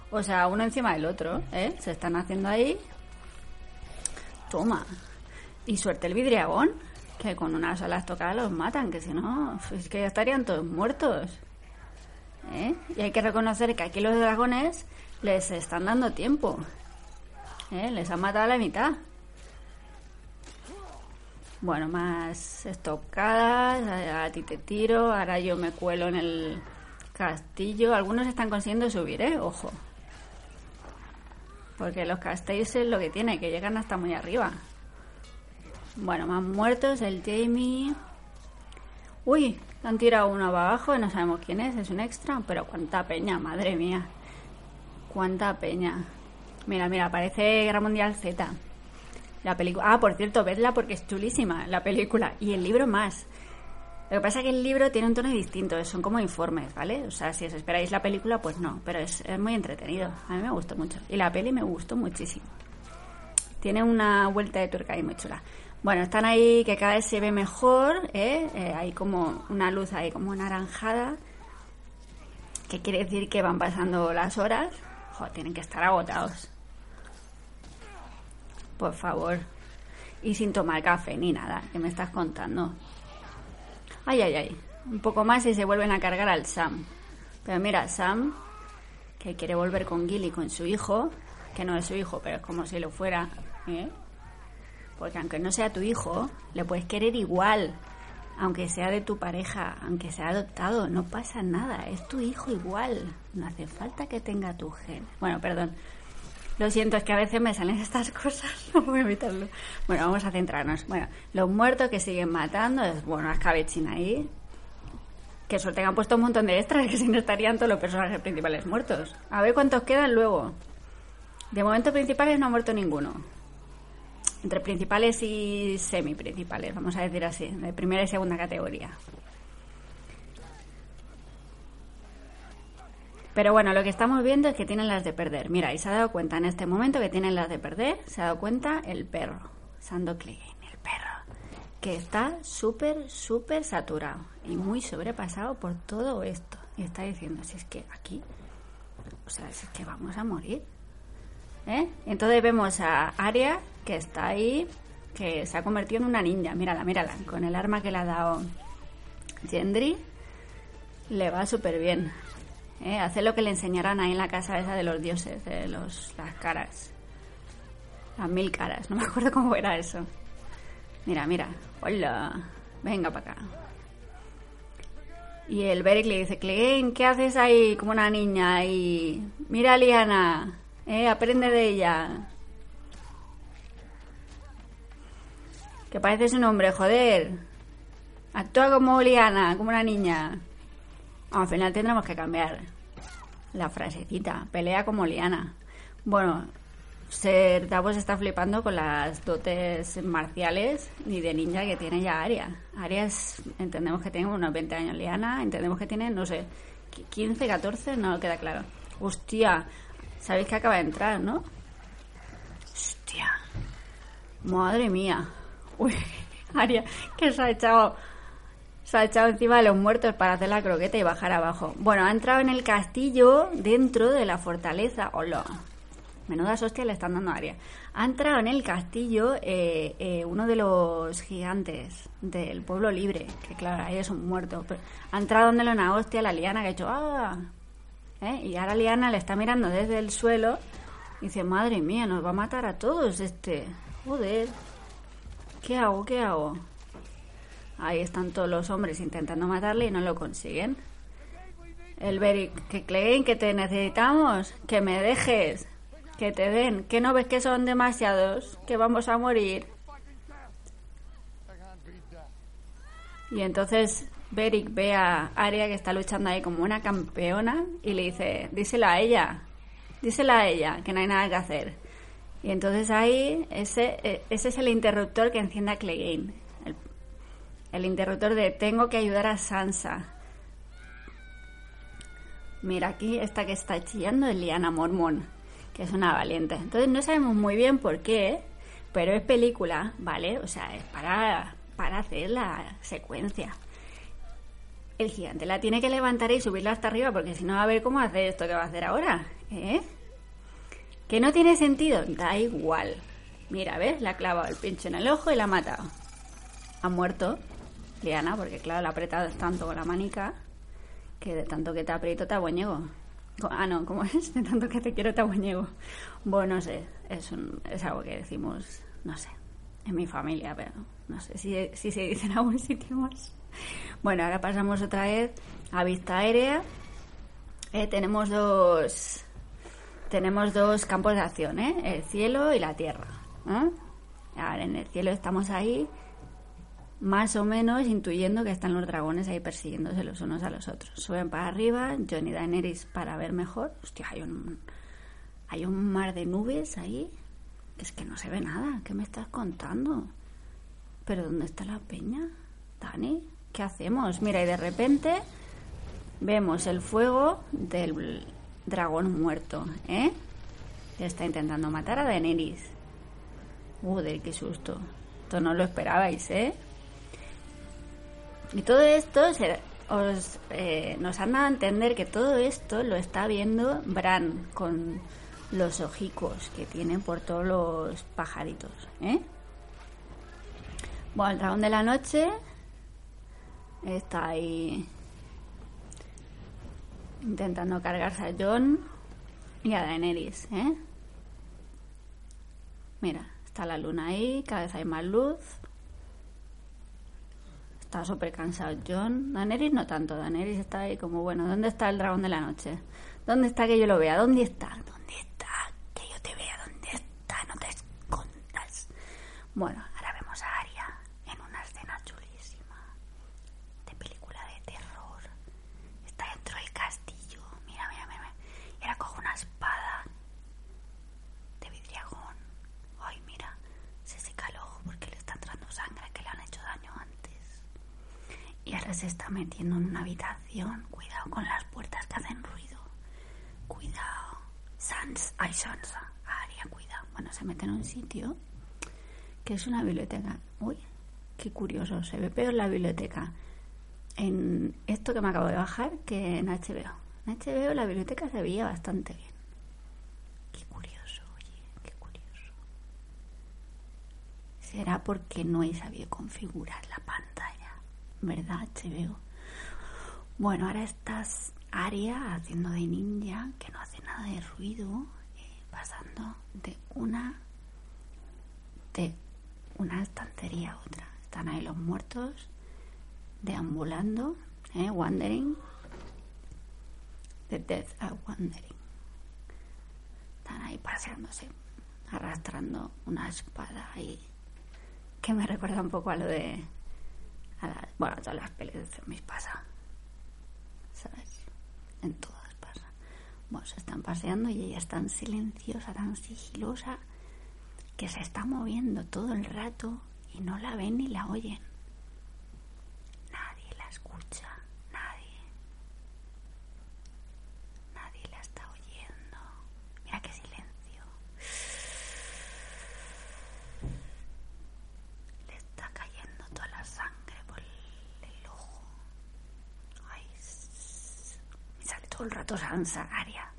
o sea, uno encima del otro, ¿eh? Se están haciendo ahí. Toma. Y suerte el vidriagón, que con una sola estocada los matan, que si no, es que ya estarían todos muertos. ¿Eh? Y hay que reconocer que aquí los dragones les están dando tiempo. ¿Eh? Les han matado a la mitad. Bueno, más estocadas, a, ti te tiro, ahora yo me cuelo en el castillo. Algunos están consiguiendo subir, ¿eh? Ojo. Porque los castillos es lo que tiene, que llegan hasta muy arriba. Bueno, más muertos, el Jamie. Uy, han tirado uno abajo, no sabemos quién es, es un extra, pero cuánta peña, madre mía. Cuánta peña. Mira, mira, parece Guerra Mundial Z. La película. Ah, por cierto, vedla porque es chulísima la película. Y el libro más. Lo que pasa es que el libro tiene un tono distinto, son como informes, ¿vale? O sea, si os esperáis la película, pues no, pero es, muy entretenido. A mí me gustó mucho. Y la peli me gustó muchísimo. Tiene una vuelta de tuerca ahí muy chula. Bueno, están ahí que cada vez se ve mejor, ¿eh? ¿eh? hay como una luz ahí como naranjada, que quiere decir que van pasando las horas. Joder, tienen que estar agotados por favor. Y sin tomar café ni nada, que me estás contando. Ay, ay, ay. Un poco más y se vuelven a cargar al Sam. Pero mira, Sam, que quiere volver con Gilly, con su hijo, que no es su hijo, pero es como si lo fuera, ¿eh? Porque aunque no sea tu hijo, le puedes querer igual. Aunque sea de tu pareja, aunque sea adoptado, no pasa nada. Es tu hijo igual. No hace falta que tenga tu gen. Bueno, perdón. Lo siento, es que a veces me salen estas cosas, no puedo evitarlo. Bueno, vamos a centrarnos. Bueno, los muertos que siguen matando, es bueno, escabechina ahí. Que suerte que han puesto un montón de extras, que si no estarían todos los personajes principales muertos. A ver cuántos quedan luego. De momento principales no ha muerto ninguno. Entre principales y semi-principales, vamos a decir así, de primera y segunda categoría. Pero bueno, lo que estamos viendo es que tienen las de perder. Mira, y se ha dado cuenta en este momento que tienen las de perder. Se ha dado cuenta el perro, Sando Clegane, el perro, que está súper, súper saturado y muy sobrepasado por todo esto. Y está diciendo, si es que aquí, o sea, si es que vamos a morir. ¿Eh? Entonces vemos a Aria, que está ahí, que se ha convertido en una ninja. Mírala, mírala, con el arma que le ha dado Gendry, le va súper bien. ¿eh? Hacer lo que le enseñarán ahí en la casa esa de los dioses, de los, las caras. Las mil caras, no me acuerdo cómo era eso. Mira, mira, hola, venga para acá. Y el Beric le dice, Clegane, ¿qué haces ahí como una niña? Y mira Liana, ¿eh? aprende de ella. Que pareces un hombre, joder. Actúa como Liana, como una niña. Al final tendremos que cambiar la frasecita. Pelea como liana. Bueno, Ser Davos está flipando con las dotes marciales y de ninja que tiene ya Aria. Aria entendemos que tiene unos 20 años. Liana, entendemos que tiene, no sé, 15, 14, no queda claro. Hostia, sabéis que acaba de entrar, ¿no? Hostia, madre mía. Uy, Aria, que se ha echado se ha echado encima de los muertos para hacer la croqueta y bajar abajo. Bueno, ha entrado en el castillo dentro de la fortaleza. Hola. Menudas hostias le están dando a Aria. Ha entrado en el castillo eh, eh, uno de los gigantes del pueblo libre, que claro, ahí es un muerto. ha entrado donde una hostia la liana que ha hecho ¡ah! ¿Eh? Y ahora Liana le está mirando desde el suelo y dice, madre mía, nos va a matar a todos este. Joder. ¿Qué hago? ¿Qué hago? Ahí están todos los hombres intentando matarle y no lo consiguen. El Beric, que que te necesitamos, que me dejes, que te den, que no ves que son demasiados, que vamos a morir. Y entonces Beric ve a Arya que está luchando ahí como una campeona y le dice, díselo a ella, díselo a ella, que no hay nada que hacer. Y entonces ahí ese, e, ese es el interruptor que enciende a Clegane el interruptor de tengo que ayudar a Sansa. Mira, aquí esta que está chillando es Liana Mormón, que es una valiente. Entonces no sabemos muy bien por qué, pero es película, ¿vale? O sea, es para, para hacer la secuencia. El gigante la tiene que levantar y subirla hasta arriba, porque si no, a ver cómo hace esto que va a hacer ahora, ¿eh? Que no tiene sentido, da igual. Mira, ¿ves? Le ha clavado el pincho en el ojo y la ha matado. Ha muerto Liana, porque claro, la ha apretado tanto con la manica que de tanto que te aprieto te abuñego. Ah, no, ¿cómo es? De tanto que te quiero te. Bueno, no sé, es, un, es algo que decimos, no sé, en mi familia, pero no sé si, si se dice en algún sitio más. Bueno, ahora pasamos otra vez a vista aérea. Eh, tenemos dos tenemos dos campos de acción, ¿eh? el cielo y la tierra. ¿eh? Ahora en el cielo estamos ahí más o menos intuyendo que están los dragones ahí persiguiéndose los unos a los otros. Suben para arriba, Johnny Daenerys para ver mejor. Hostia, hay un, hay un mar de nubes ahí. Es que no se ve nada. ¿Qué me estás contando? ¿Pero dónde está la peña? Dani, ¿qué hacemos? Mira, y de repente vemos el fuego del dragón muerto, ¿eh? está intentando matar a Daenerys. Uy, qué susto. Esto no lo esperabais, ¿eh? Y todo esto os, eh, nos han dado a entender que todo esto lo está viendo Bran con los ojicos que tiene por todos los pajaritos. ¿eh? Bueno, el dragón de la noche está ahí intentando cargarse a John y a Daenerys. ¿eh? Mira, está la luna ahí, cada vez hay más luz. Está súper cansado John. Daenerys no tanto. Daenerys está ahí como, bueno, ¿dónde está el dragón de la noche? ¿Dónde está que yo lo vea? ¿Dónde está? ¿Dónde está? Que yo te vea. ¿Dónde está? No te escondas. Bueno, ahora vemos a Arya en una escena chulísima de película de terror. Está dentro del castillo. Mira, mira, mira. Y ahora coge una espada de vidriagón. Ay, mira. Se seca el ojo porque le está entrando sangre que le han hecho daño antes. Se está metiendo en una habitación. Cuidado con las puertas que hacen ruido. Cuidado. Sans, ay, Sansa. Aria, cuidado. Bueno, se mete en un sitio que es una biblioteca. Uy, qué curioso. Se ve peor la biblioteca en esto que me acabo de bajar que en HBO. En HBO la biblioteca se veía bastante bien. Qué curioso, oye, qué curioso. Será porque no he sabido configurar la pantalla. ¿Verdad? veo. Bueno, ahora estás Aria haciendo de ninja, que no hace nada de ruido, eh, pasando de una de una estantería a otra. Están ahí los muertos deambulando, eh, wandering. The death are wandering. Están ahí paseándose, arrastrando una espada ahí que me recuerda un poco a lo de bueno, todas las pelis de zombies pasa. ¿Sabes? En todas pasa. Bueno, se están paseando y ella es tan silenciosa, tan sigilosa, que se está moviendo todo el rato y no la ven ni la oyen. Nadie la escucha. el rato Sansa, Aria.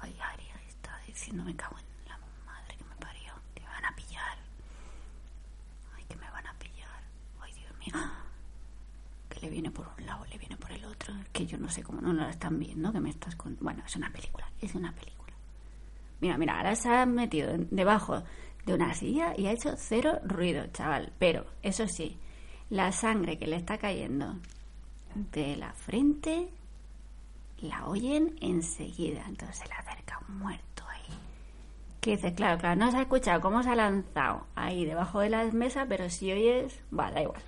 Ay, Aria está diciendo, me cago en la madre que me parió, que me van a pillar. Ay, que me van a pillar. Ay, Dios mío. Que le viene por un lado, le viene por el otro. Que yo no sé cómo no lo están viendo, que me estás con... Bueno, es una película, es una película. Mira, mira, ahora se ha metido debajo de una silla y ha hecho cero ruido, chaval. Pero, eso sí, la sangre que le está cayendo de la frente la oyen enseguida. Entonces se le acerca un muerto ahí. Que dice, claro, claro, no se ha escuchado cómo se ha lanzado ahí debajo de la mesa, pero si oyes, va, da igual.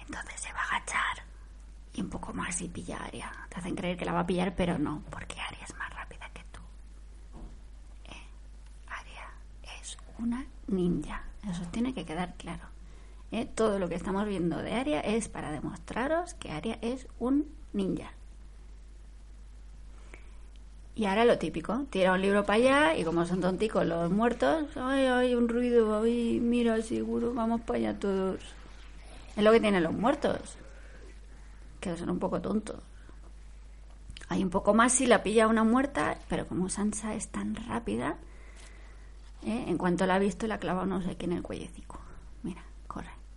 Entonces se va a agachar y un poco más y pilla a Aria. Te hacen creer que la va a pillar, pero no, porque Aria es más rápida que tú. Eh, Aria es una ninja, Eso tiene que quedar claro. ¿Eh? Todo lo que estamos viendo de Aria es para demostraros que Aria es un ninja. Y ahora lo típico, tira un libro para allá y como son tonticos los muertos, ay, hay un ruido, ay, mira, seguro, vamos para allá todos. Es lo que tienen los muertos, que son un poco tontos. Hay un poco más si la pilla una muerta, pero como Sansa es tan rápida, ¿eh? en cuanto la ha visto, la ha clavado no sé qué en el cuellecico. Mira,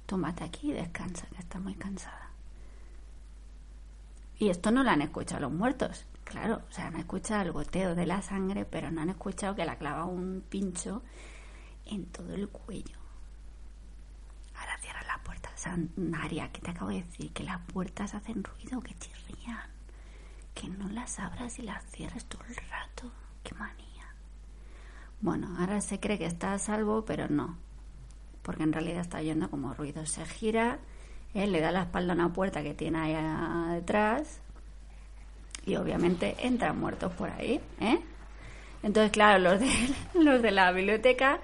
tómate aquí y descansa, que está muy cansada. Y esto no lo han escuchado los muertos. Claro, o sea, han escuchado el goteo de la sangre, pero no han escuchado que le ha clavado un pincho en todo el cuello. Ahora cierra la puerta. Naria, ¿qué te acabo de decir? Que las puertas hacen ruido, que chirrían. Que no las abras y las cierres todo el rato. ¡Qué manía! Bueno, ahora se cree que está a salvo, pero no. Porque en realidad está oyendo como ruido. Se gira él le da la espalda a una puerta que tiene ahí detrás y obviamente entran muertos por ahí. ¿eh? Entonces, claro, los de, los de la biblioteca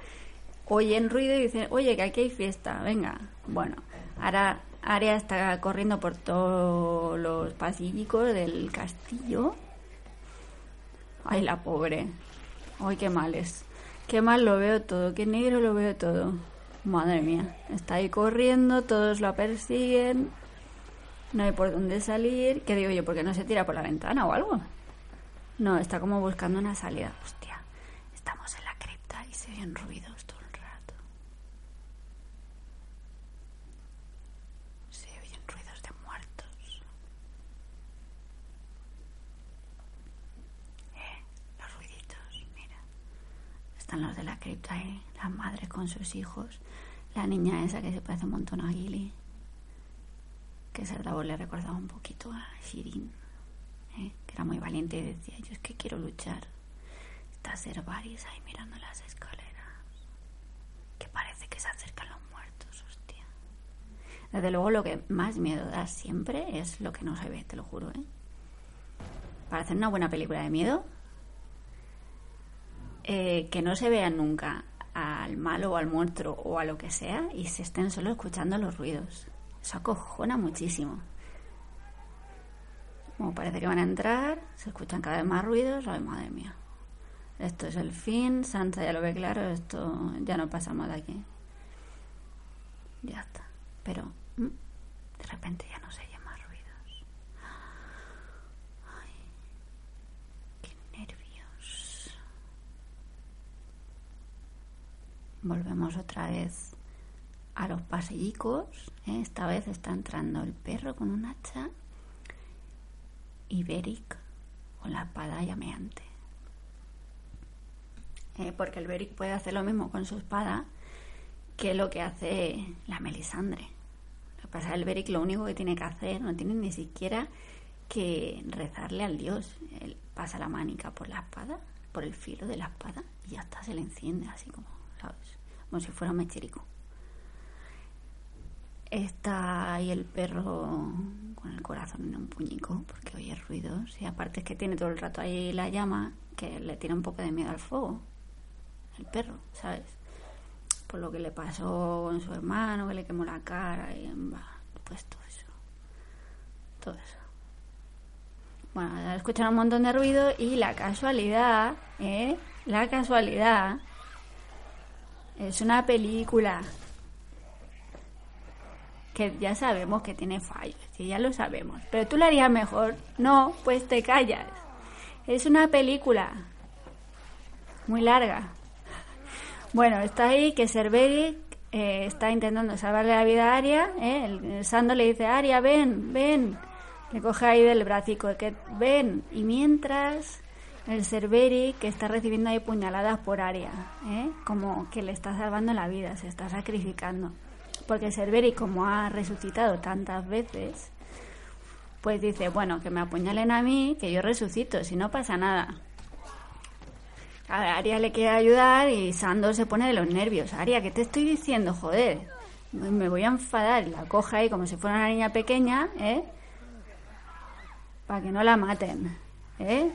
oyen ruido y dicen, oye, que aquí hay fiesta, venga. Bueno, ahora Aria está corriendo por todos los pasillicos del castillo. Ay, la pobre. Ay, qué mal es. Qué mal lo veo todo, qué negro lo veo todo. Madre mía, está ahí corriendo, todos la persiguen, no hay por dónde salir. ¿Qué digo yo? ¿Por qué no se tira por la ventana o algo? No, está como buscando una salida. Hostia, estamos en la cripta y se oyen ruidos todo el rato. Se oyen ruidos de muertos. Eh, los ruiditos, mira. Están los de la cripta ahí, la madre con sus hijos la niña esa que se parece un montón a Gilly, que esa le recordaba un poquito a Shirin, ¿eh? que era muy valiente y decía, yo es que quiero luchar. Está Servaris ahí mirando las escaleras, que parece que se acercan los muertos, hostia. Desde luego lo que más miedo da siempre es lo que no se ve, te lo juro, ¿eh? Para hacer una buena película de miedo, eh, que no se vean nunca al malo o al monstruo o a lo que sea y se estén solo escuchando los ruidos. Eso acojona muchísimo. Como parece que van a entrar, se escuchan cada vez más ruidos, ay madre mía. Esto es el fin, Santa ya lo ve claro, esto ya no pasamos de aquí. Ya está. Pero mm, de repente ya no se Volvemos otra vez a los pasillicos. ¿eh? Esta vez está entrando el perro con un hacha y Beric con la espada llameante. ¿Eh? porque el Beric puede hacer lo mismo con su espada que lo que hace la Melisandre. Lo que pasa es que el Beric lo único que tiene que hacer, no tiene ni siquiera que rezarle al dios. Él pasa la manica por la espada, por el filo de la espada y ya está, se le enciende así como como si fuera mecherico. Está ahí el perro con el corazón en un puñico porque oye ruidos y aparte es que tiene todo el rato ahí la llama que le tiene un poco de miedo al fuego. El perro, ¿sabes? Por lo que le pasó con su hermano, que le quemó la cara y pues todo eso. Todo eso. Bueno, escuchan un montón de ruido y la casualidad, ¿eh? La casualidad es una película que ya sabemos que tiene fallos, y ya lo sabemos. Pero tú la harías mejor. No, pues te callas. Es una película muy larga. Bueno, está ahí que Cerveri eh, está intentando salvarle la vida a Aria. Eh. El, Sando le dice, Aria, ven, ven. Le coge ahí del bracico, que ven. Y mientras el Cerberi que está recibiendo ahí puñaladas por área, ¿eh? como que le está salvando la vida, se está sacrificando. Porque Cerberi, como ha resucitado tantas veces, pues dice, bueno, que me apuñalen a mí, que yo resucito, si no pasa nada. A Aria le quiere ayudar y Sando se pone de los nervios. Aria, ¿qué te estoy diciendo? Joder, me voy a enfadar. La coja ahí como si fuera una niña pequeña, ¿eh? Para que no la maten, ¿eh?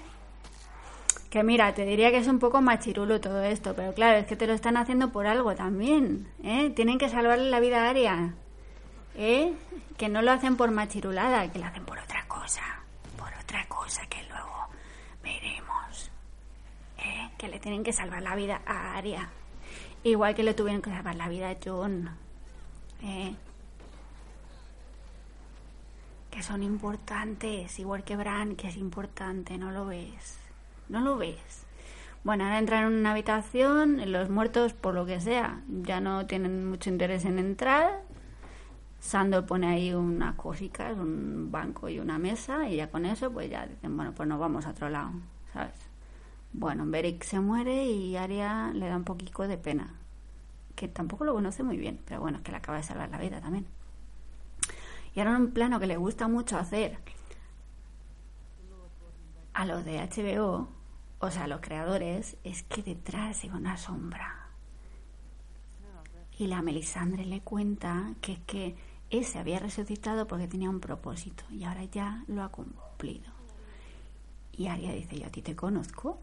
Que mira, te diría que es un poco machirulo todo esto, pero claro, es que te lo están haciendo por algo también, ¿eh? Tienen que salvarle la vida a Aria, ¿eh? Que no lo hacen por machirulada, que lo hacen por otra cosa, por otra cosa que luego veremos, ¿eh? Que le tienen que salvar la vida a Aria, igual que le tuvieron que salvar la vida a John, ¿eh? Que son importantes, igual que Bran, que es importante, ¿no lo ves? No lo ves. Bueno, ahora entran en una habitación, los muertos, por lo que sea, ya no tienen mucho interés en entrar. Sando pone ahí unas cositas, un banco y una mesa, y ya con eso, pues ya dicen, bueno, pues nos vamos a otro lado, ¿sabes? Bueno, Beric se muere y Aria le da un poquito de pena, que tampoco lo conoce muy bien, pero bueno, es que le acaba de salvar la vida también. Y ahora un plano que le gusta mucho hacer a los de HBO o sea, los creadores, es que detrás hay una sombra. Y la Melisandre le cuenta que es que ese había resucitado porque tenía un propósito y ahora ya lo ha cumplido. Y Aria dice, yo a ti te conozco.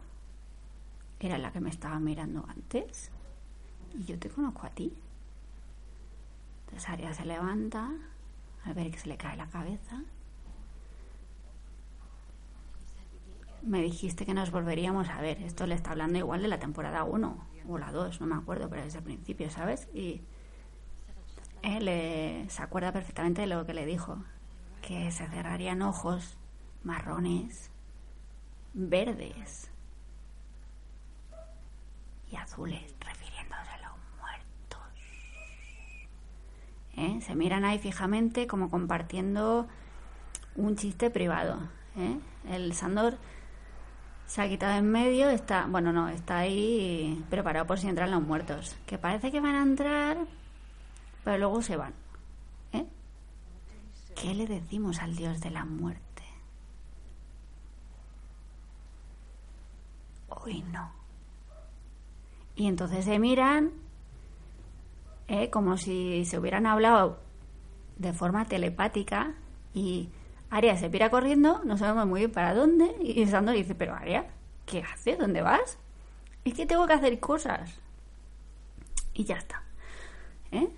Era la que me estaba mirando antes. Y yo te conozco a ti. Entonces Aria se levanta al ver que se le cae la cabeza me dijiste que nos volveríamos a ver. Esto le está hablando igual de la temporada 1 o la 2, no me acuerdo, pero desde el principio, ¿sabes? Y él se acuerda perfectamente de lo que le dijo, que se cerrarían ojos marrones, verdes y azules, refiriéndose a los muertos. ¿Eh? Se miran ahí fijamente como compartiendo un chiste privado. ¿eh? El Sandor se ha quitado en medio, está, bueno, no, está ahí preparado por si entran los muertos. Que parece que van a entrar, pero luego se van. ¿Eh? ¿Qué le decimos al dios de la muerte? Hoy no. Y entonces se miran ¿eh? como si se hubieran hablado de forma telepática y Aria se pira corriendo, no sabemos muy bien para dónde, y Sandor dice, pero Aria, ¿qué haces? ¿Dónde vas? Es que tengo que hacer cosas. Y ya está. ¿Eh?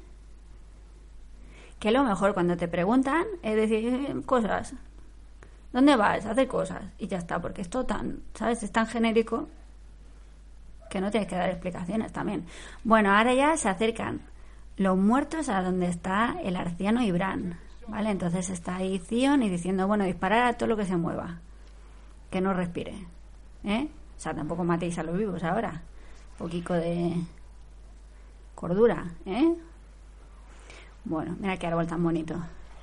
Que lo mejor cuando te preguntan es decir cosas. ¿Dónde vas? Hacer cosas. Y ya está, porque esto tan, ¿sabes? Es tan genérico que no tienes que dar explicaciones también. Bueno, ahora ya se acercan los muertos a donde está el arciano Ibran. ¿Vale? Entonces está ahí Zion y diciendo, bueno, disparar a todo lo que se mueva, que no respire, ¿eh? O sea, tampoco matéis a los vivos ahora. Un poquito de cordura, ¿eh? Bueno, mira qué árbol tan bonito.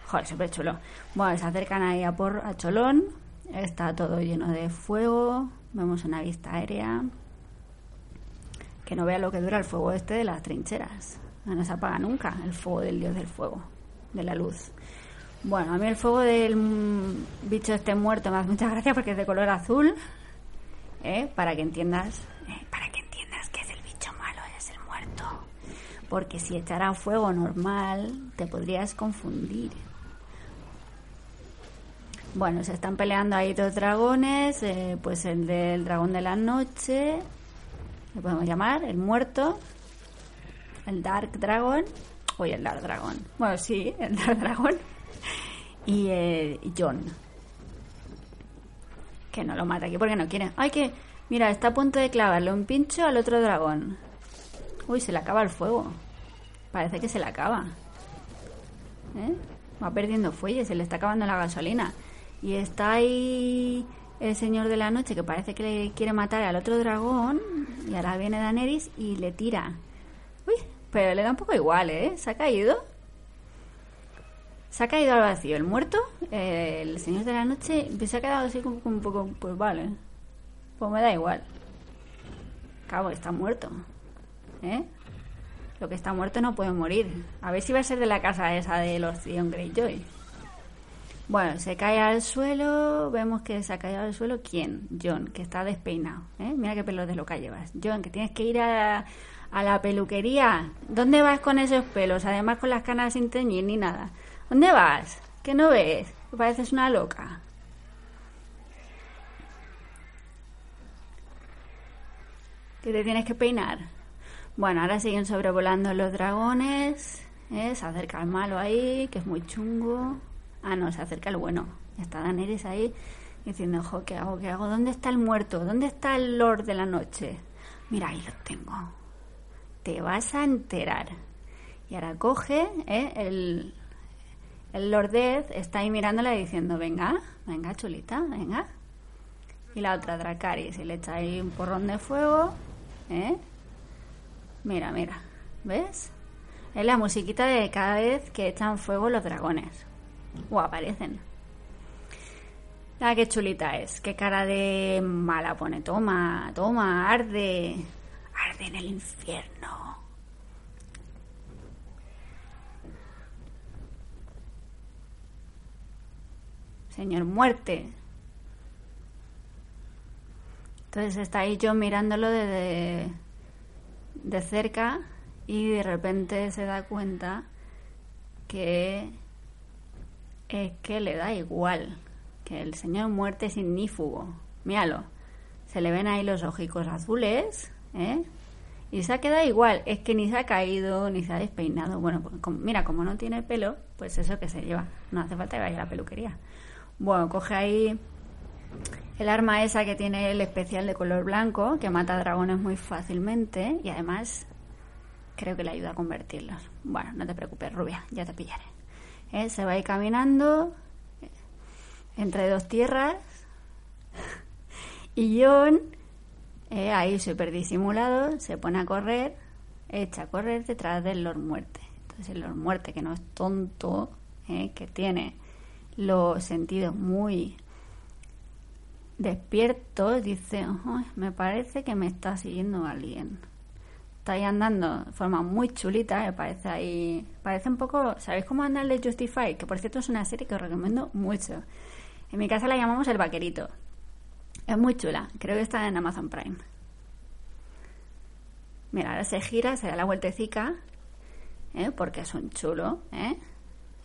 Joder, súper chulo. Bueno, se acercan ahí a por a Cholón. Está todo lleno de fuego. Vemos una vista aérea. Que no vea lo que dura el fuego este de las trincheras. No se apaga nunca el fuego del dios del fuego, de la luz. Bueno, a mí el fuego del bicho este muerto me hace muchas gracias porque es de color azul. ¿eh? Para que entiendas, ¿eh? para que entiendas que es el bicho malo, es el muerto. Porque si echara fuego normal, te podrías confundir. Bueno, se están peleando ahí dos dragones, eh, pues el del dragón de la noche, le podemos llamar, el muerto, el Dark Dragon, o el Dark Dragon. Bueno, sí, el Dark Dragon y eh, John. Que no lo mata aquí porque no quiere. Ay, que. Mira, está a punto de clavarle un pincho al otro dragón. Uy, se le acaba el fuego. Parece que se le acaba. ¿Eh? Va perdiendo fuelle, se le está acabando la gasolina. Y está ahí el señor de la noche que parece que le quiere matar al otro dragón. Y ahora viene Daenerys y le tira. Uy, pero le da un poco igual, ¿eh? Se ha caído. Se ha caído al vacío el muerto, el señor de la noche, se ha quedado así como, un poco, pues vale, pues me da igual. Cabo, está muerto. ¿Eh? Lo que está muerto no puede morir. A ver si va a ser de la casa esa de los Theon Greyjoy. Bueno, se cae al suelo. Vemos que se ha caído al suelo. ¿Quién? John, que está despeinado. ¿eh? Mira qué pelo de loca llevas. John, que tienes que ir a, a la peluquería. ¿Dónde vas con esos pelos? Además con las canas sin teñir ni nada. ¿Dónde vas? ¿Qué no ves? Que pareces una loca. que te tienes que peinar. Bueno, ahora siguen sobrevolando los dragones. ¿eh? Se acerca el malo ahí, que es muy chungo. Ah, no, se acerca el bueno. Está Daenerys ahí diciendo, ojo, ¿qué hago? ¿Qué hago? ¿Dónde está el muerto? ¿Dónde está el Lord de la Noche? Mira, ahí lo tengo. Te vas a enterar. Y ahora coge, ¿eh? el, el Lordez está ahí mirándola diciendo, venga, venga, chulita, venga. Y la otra, Dracaris, y le echa ahí un porrón de fuego, ¿eh? Mira, mira, ¿ves? Es la musiquita de cada vez que echan fuego los dragones. O aparecen. Ah, qué chulita es. Qué cara de mala pone. Toma, toma, arde. Arde en el infierno. Señor muerte. Entonces está ahí yo mirándolo de, de cerca y de repente se da cuenta que es que le da igual que el señor muerte es ignífugo. Míralo. Se le ven ahí los ojicos azules, ¿eh? Y se ha quedado igual. Es que ni se ha caído, ni se ha despeinado. Bueno, pues, mira, como no tiene pelo, pues eso que se lleva. No hace falta que vaya a la peluquería. Bueno, coge ahí el arma esa que tiene el especial de color blanco, que mata dragones muy fácilmente y además creo que le ayuda a convertirlos. Bueno, no te preocupes, rubia, ya te pillaré. ¿Eh? Se va a ir caminando, entre dos tierras. Y John, eh, ahí súper disimulado, se pone a correr, echa a correr detrás del Lord Muerte. Entonces el Lord Muerte, que no es tonto, eh, que tiene los sentidos muy despiertos, dice, me parece que me está siguiendo alguien. Está ahí andando de forma muy chulita, me parece ahí, parece un poco, ¿sabéis cómo anda el de Justify? Que por cierto es una serie que os recomiendo mucho. En mi casa la llamamos El Vaquerito. Es muy chula. Creo que está en Amazon Prime. Mira, ahora se gira, se da la vueltecica, ¿eh? porque es un chulo. ¿eh?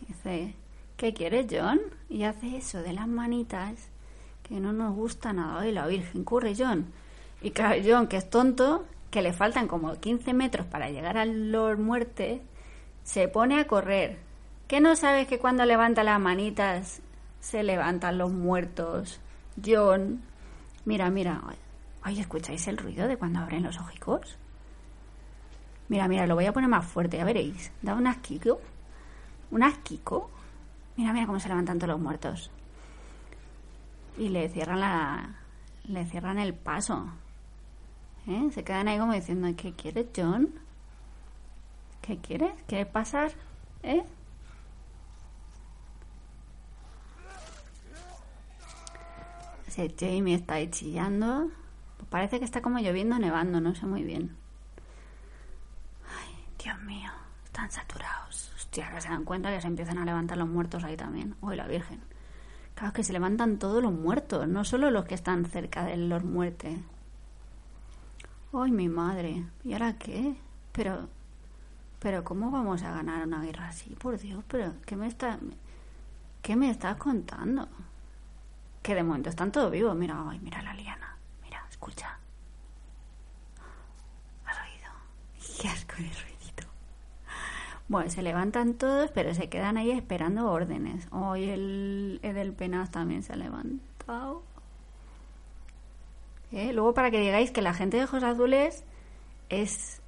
Dice, ¿qué quieres, John? Y hace eso de las manitas, que no nos gusta nada. Ay, la Virgen, corre, John. Y claro, John, que es tonto, que le faltan como 15 metros para llegar al Lord Muerte, se pone a correr. ¿Qué no sabes que cuando levanta las manitas se levantan los muertos. John, mira, mira, ay, ¿escucháis el ruido de cuando abren los ojicos? Mira, mira, lo voy a poner más fuerte, ya veréis. Da un asquico. Un asquico. Mira, mira cómo se levantan todos los muertos. Y le cierran la. Le cierran el paso. ¿Eh? Se quedan ahí como diciendo, ¿qué quieres, John? ¿Qué quieres? ¿Quieres pasar? ¿Eh? Ese Jamie está ahí chillando. parece que está como lloviendo, nevando, no sé muy bien. Ay, Dios mío, están saturados. Hostia, que se dan cuenta que se empiezan a levantar los muertos ahí también. Uy, la Virgen. Claro, que se levantan todos los muertos, no solo los que están cerca de los muertes. ¡Ay, mi madre! ¿Y ahora qué? Pero, pero ¿cómo vamos a ganar una guerra así? Por Dios, pero ¿qué me está, qué me estás contando? Que de momento están todos vivos. Mira, ay, mira la liana. Mira, escucha. ¿Has oído? Qué asco de ruidito. Bueno, se levantan todos, pero se quedan ahí esperando órdenes. Hoy el, del Penas también se ha levantado. ¿Eh? Luego, para que digáis que la gente de ojos azules es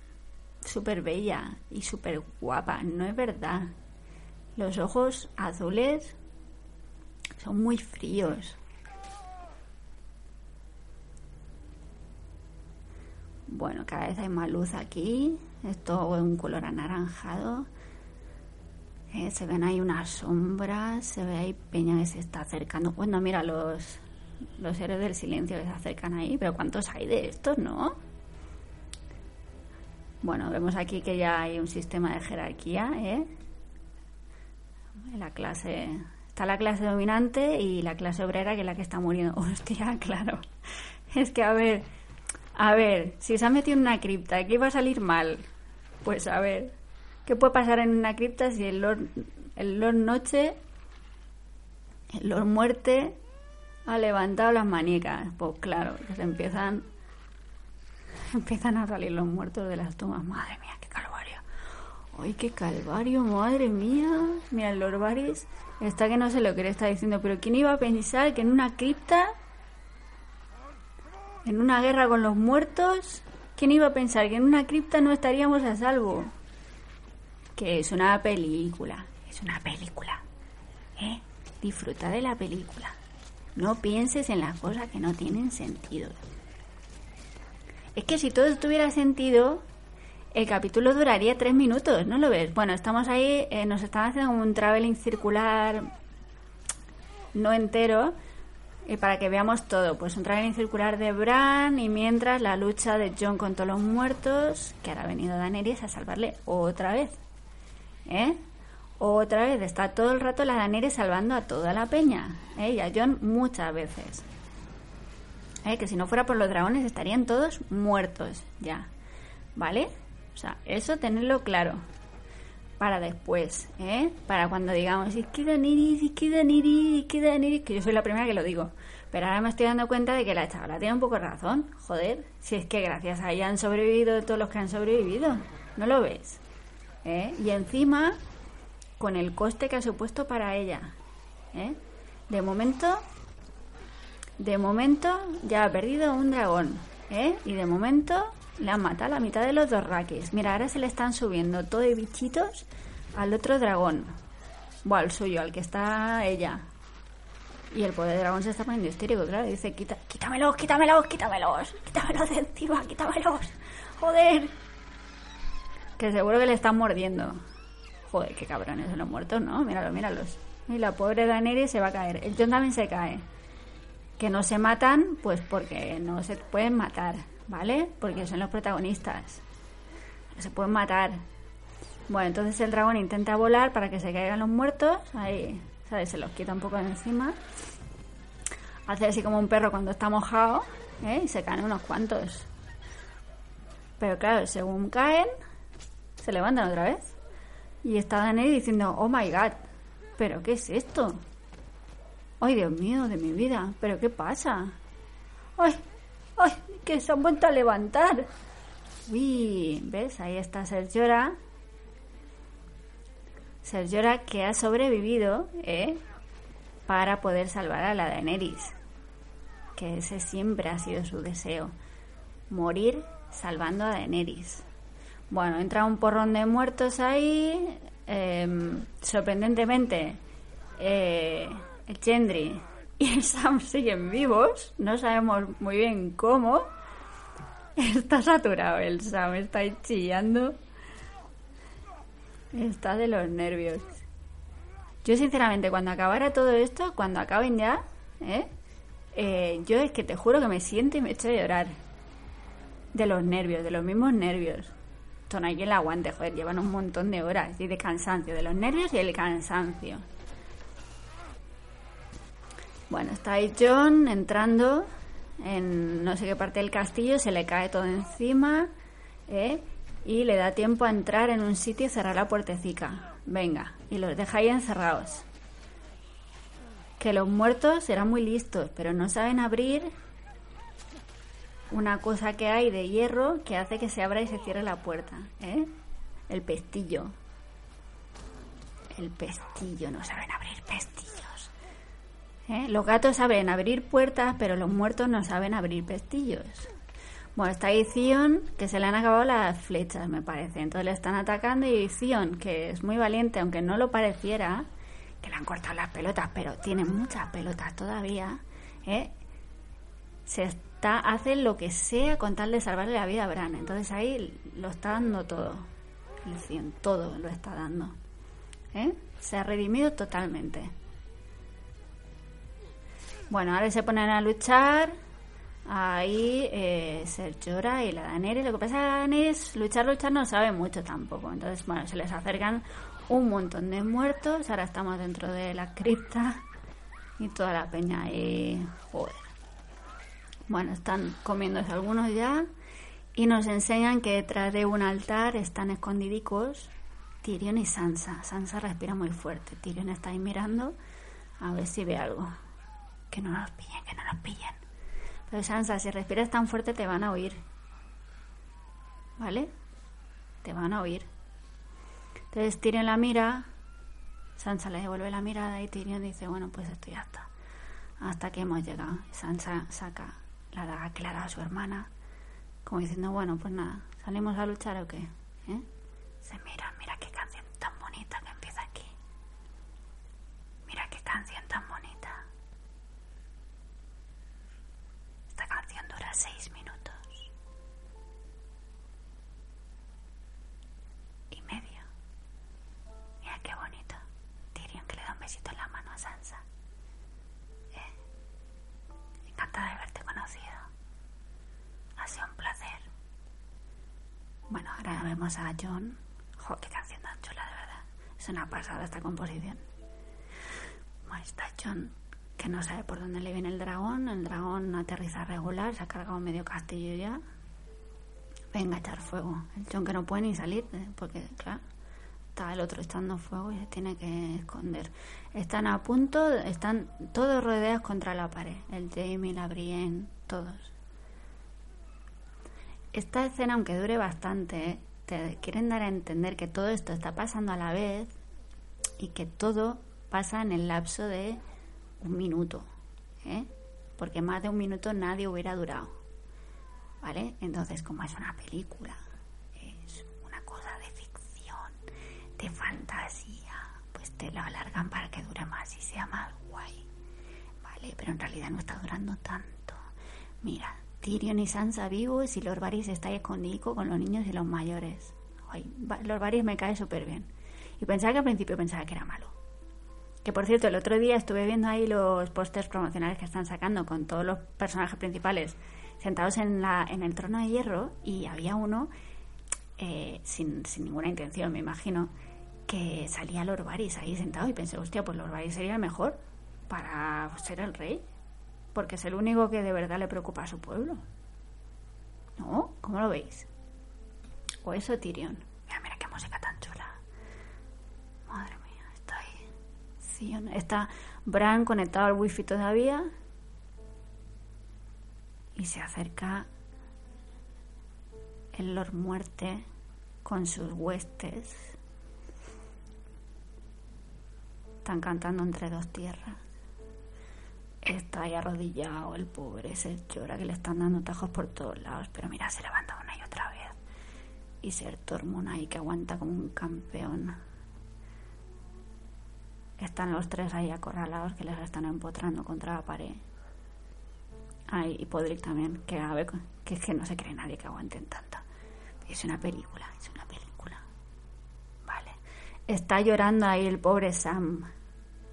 súper bella y súper guapa. No es verdad. Los ojos azules son muy fríos. Bueno, cada vez hay más luz aquí. Esto es un color anaranjado. Eh, se ven ahí unas sombras. Se ve ahí Peña que se está acercando. Bueno, mira los, los héroes del silencio que se acercan ahí. Pero ¿cuántos hay de estos, no? Bueno, vemos aquí que ya hay un sistema de jerarquía, ¿eh? La clase... Está la clase dominante y la clase obrera que es la que está muriendo. Hostia, claro. Es que, a ver, a ver, si se ha metido en una cripta, ¿qué iba a salir mal? Pues a ver, ¿qué puede pasar en una cripta si el Lord, el Lord Noche, el Lord Muerte ha levantado las manicas? Pues claro, se empiezan empiezan a salir los muertos de las tumbas. Madre mía, qué calvario. ¡Ay, qué calvario! Madre mía. Mira, el Lord está que no sé lo le está diciendo, pero ¿quién iba a pensar que en una cripta, en una guerra con los muertos, ¿quién iba a pensar que en una cripta no estaríamos a salvo? Que es una película, es una película. ¿Eh? Disfruta de la película. No pienses en las cosas que no tienen sentido. Es que si todo tuviera sentido, el capítulo duraría tres minutos, ¿no lo ves? Bueno, estamos ahí, eh, nos están haciendo un traveling circular no entero eh, para que veamos todo. Pues un traveling circular de Bran y mientras la lucha de John con todos los muertos, que ahora ha venido Daenerys a salvarle otra vez. ¿Eh? Otra vez, está todo el rato la Daenerys salvando a toda la peña. ¿eh? Y a John muchas veces. ¿Eh? Que si no fuera por los dragones estarían todos muertos ya. ¿Vale? O sea, eso tenerlo claro. Para después, ¿eh? Para cuando digamos, es que Daenerys, que yo soy la primera que lo digo. Pero ahora me estoy dando cuenta de que la chavala tiene un poco razón. Joder, si es que gracias a ella han sobrevivido todos los que han sobrevivido. ¿No lo ves? ¿Eh? Y encima, con el coste que ha supuesto para ella. ¿eh? De momento, de momento ya ha perdido un dragón. ¿eh? Y de momento le han matado a la mitad de los dos raquis. Mira, ahora se le están subiendo todo de bichitos al otro dragón. Bueno, al suyo, al que está ella. Y el poder dragón se está poniendo histérico, claro. Dice, Quita, quítamelos, quítamelos, quítamelos. Quítamelos de encima, quítamelos. Joder. Que seguro que le están mordiendo. Joder, qué cabrones son los muertos, ¿no? Míralos, míralos. Y la pobre Daenerys se va a caer. El John también se cae. Que no se matan, pues porque no se pueden matar, ¿vale? Porque son los protagonistas. Se pueden matar. Bueno, entonces el dragón intenta volar para que se caigan los muertos. Ahí, ¿sabes? Se los quita un poco de encima. Hace así como un perro cuando está mojado, ¿eh? Y se caen unos cuantos. Pero claro, según caen, se levantan otra vez. Y está Daniel diciendo, oh my god, ¿pero qué es esto? Ay, Dios mío, de mi vida, ¿pero qué pasa? ¡Ay! ¡Ay! Que se han vuelto a levantar. Uy, ¿ves? Ahí está Sergiora. Sergiora que ha sobrevivido, ¿eh? Para poder salvar a la Daenerys. Que ese siempre ha sido su deseo. Morir salvando a Daenerys. Bueno, entra un porrón de muertos ahí. Em, sorprendentemente, eh, el Gendry y el Sam siguen vivos. No sabemos muy bien cómo. Está saturado el Sam, está chillando. Está de los nervios. Yo sinceramente, cuando acabara todo esto, cuando acaben ya, ¿eh? Eh, yo es que te juro que me siento y me echo a llorar. De los nervios, de los mismos nervios. Hay quien la aguante, joder, llevan un montón de horas y de cansancio, de los nervios y el cansancio. Bueno, está John entrando en no sé qué parte del castillo, se le cae todo encima ¿eh? y le da tiempo a entrar en un sitio y cerrar la puertecica. Venga, y los deja ahí encerrados. Que los muertos serán muy listos, pero no saben abrir una cosa que hay de hierro que hace que se abra y se cierre la puerta. ¿eh? El pestillo. El pestillo, no saben abrir pestillos. ¿Eh? Los gatos saben abrir puertas, pero los muertos no saben abrir pestillos. Bueno, está ahí Zion, que se le han acabado las flechas, me parece. Entonces le están atacando y Zion, que es muy valiente, aunque no lo pareciera, que le han cortado las pelotas, pero tiene muchas pelotas todavía, ¿eh? se está, hace lo que sea con tal de salvarle la vida a Bran. Entonces ahí lo está dando todo. Zion, todo lo está dando. ¿eh? Se ha redimido totalmente. Bueno, ahora se ponen a luchar. Ahí eh, llora y la Daenerys. Lo que pasa es que Daenerys, luchar, luchar no sabe mucho tampoco. Entonces, bueno, se les acercan un montón de muertos. Ahora estamos dentro de la cripta y toda la peña ahí. Joder. Bueno, están comiéndose algunos ya. Y nos enseñan que detrás de un altar están escondidicos Tyrion y Sansa. Sansa respira muy fuerte. Tyrion está ahí mirando a ver si ve algo que no nos pillen, que no nos pillen. Pero Sansa, si respiras tan fuerte te van a oír. ¿vale? Te van a oír. Entonces Tyrion la mira, Sansa le devuelve la mirada y Tyrion dice, bueno, pues esto ya está. Hasta que hemos llegado. Sansa saca la daga dado a su hermana, como diciendo, bueno, pues nada, ¿salimos a luchar o qué? ¿Eh? Se mira, mira qué canción tan bonita que empieza aquí. Mira qué canción tan bonita. Esta canción dura seis minutos. Y medio. Mira qué bonito. Tyrion que le da un besito en la mano a Sansa. Eh, encantada de haberte conocido. Ha sido un placer. Bueno, ahora vemos a John. Jo, qué canción tan chula, de verdad. Es una pasada esta composición. Bueno, está John, no sabe por dónde le viene el dragón. El dragón aterriza regular, se ha cargado medio castillo ya. Venga a echar fuego. El John que no puede ni salir, eh, porque, claro, está el otro echando fuego y se tiene que esconder. Están a punto, están todos rodeados contra la pared. El Jamie, la Brienne, todos. Esta escena, aunque dure bastante, ¿eh? te quieren dar a entender que todo esto está pasando a la vez y que todo pasa en el lapso de un minuto, ¿eh? porque más de un minuto nadie hubiera durado, ¿vale? Entonces, como es una película, es una cosa de ficción, de fantasía, pues te lo alargan para que dure más y sea más guay, ¿vale? Pero en realidad no está durando tanto. Mira, Tyrion y Sansa vivos y Lord Varys está escondido con los niños y los mayores. Ay, Lord Varys me cae súper bien. Y pensaba que al principio pensaba que era malo. Que por cierto, el otro día estuve viendo ahí los pósters promocionales que están sacando con todos los personajes principales sentados en, la, en el trono de hierro y había uno, eh, sin, sin ninguna intención, me imagino, que salía Lord Varys ahí sentado y pensé, hostia, pues Lord Varys sería el mejor para ser el rey porque es el único que de verdad le preocupa a su pueblo. ¿No? ¿Cómo lo veis? O eso Tyrion. Mira, mira qué música tan chula. Madre mía, está ahí. Está Bran conectado al wifi todavía. Y se acerca el Lord Muerte con sus huestes. Están cantando entre dos tierras está ahí arrodillado, el pobre, se llora que le están dando tajos por todos lados, pero mira, se levanta una y otra vez. Y Ser Tormund ahí que aguanta como un campeón. Están los tres ahí acorralados que les están empotrando contra la pared. Ay, y Podrick también, que a ver, que es que no se cree nadie que aguanten tanto. Es una película, es una película. Vale. Está llorando ahí el pobre Sam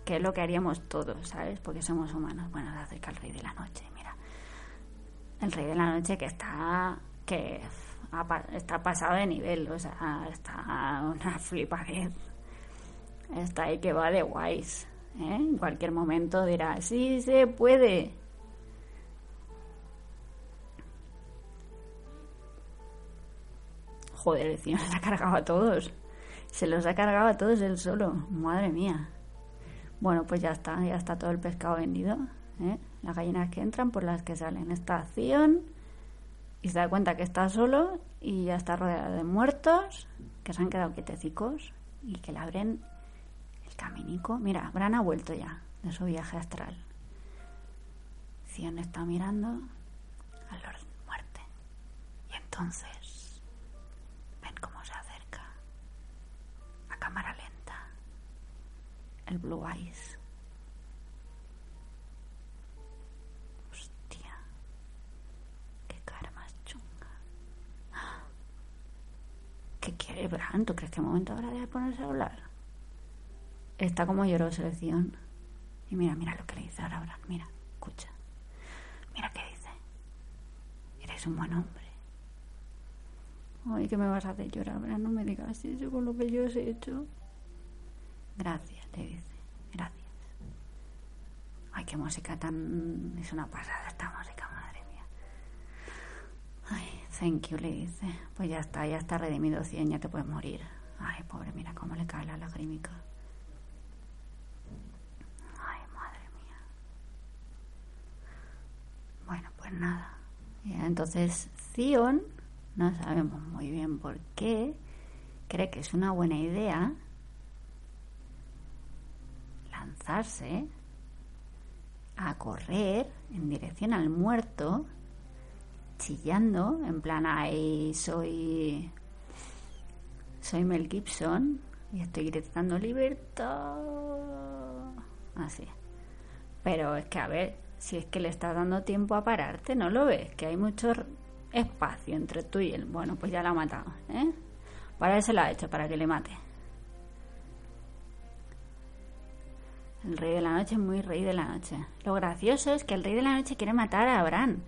que es lo que haríamos todos, ¿sabes? Porque somos humanos. Bueno, se acerca el rey de la noche, mira. El rey de la noche que está que está pasado de nivel, o sea, está una flipadez. Está ahí que va de guays. ¿eh? En cualquier momento dirá, sí se puede. Joder, el se ha cargado a todos. Se los ha cargado a todos él solo. Madre mía. Bueno, pues ya está, ya está todo el pescado vendido. ¿eh? Las gallinas que entran por las que salen. Estación y se da cuenta que está solo y ya está rodeado de muertos que se han quedado quietecicos y que le abren el caminico. Mira, Bran ha vuelto ya de su viaje astral. Cion está mirando al Lord Muerte. Y entonces ven cómo se acerca a cámara lenta el Blue Eyes. Hostia, qué cara más chunga. ¿Qué quiere Bran? ¿Tú crees que momento ahora de ponerse a hablar? Está como lloró selección. Y mira, mira lo que le dice ahora Bran. Mira, escucha. Mira qué dice. Eres un buen hombre. Ay, ¿qué me vas a hacer llorar, Bran? No me digas eso con lo que yo os he hecho. Gracias, le dice. Gracias. Ay, qué música tan... Es una pasada esta música, madre mía. Ay, thank you, le dice. Pues ya está, ya está redimido 100, ya te puedes morir. Ay, pobre, mira cómo le cae la lagrímica. Ay, madre mía. Nada. entonces, Zion no sabemos muy bien por qué, cree que es una buena idea lanzarse a correr en dirección al muerto, chillando, en plan, ahí soy, soy Mel Gibson y estoy gritando libertad. Así. Pero es que, a ver, si es que le estás dando tiempo a pararte, ¿no lo ves? Que hay mucho espacio entre tú y él. Bueno, pues ya la ha matado, ¿eh? Para eso lo ha hecho, para que le mate. El rey de la noche es muy rey de la noche. Lo gracioso es que el rey de la noche quiere matar a Abraham,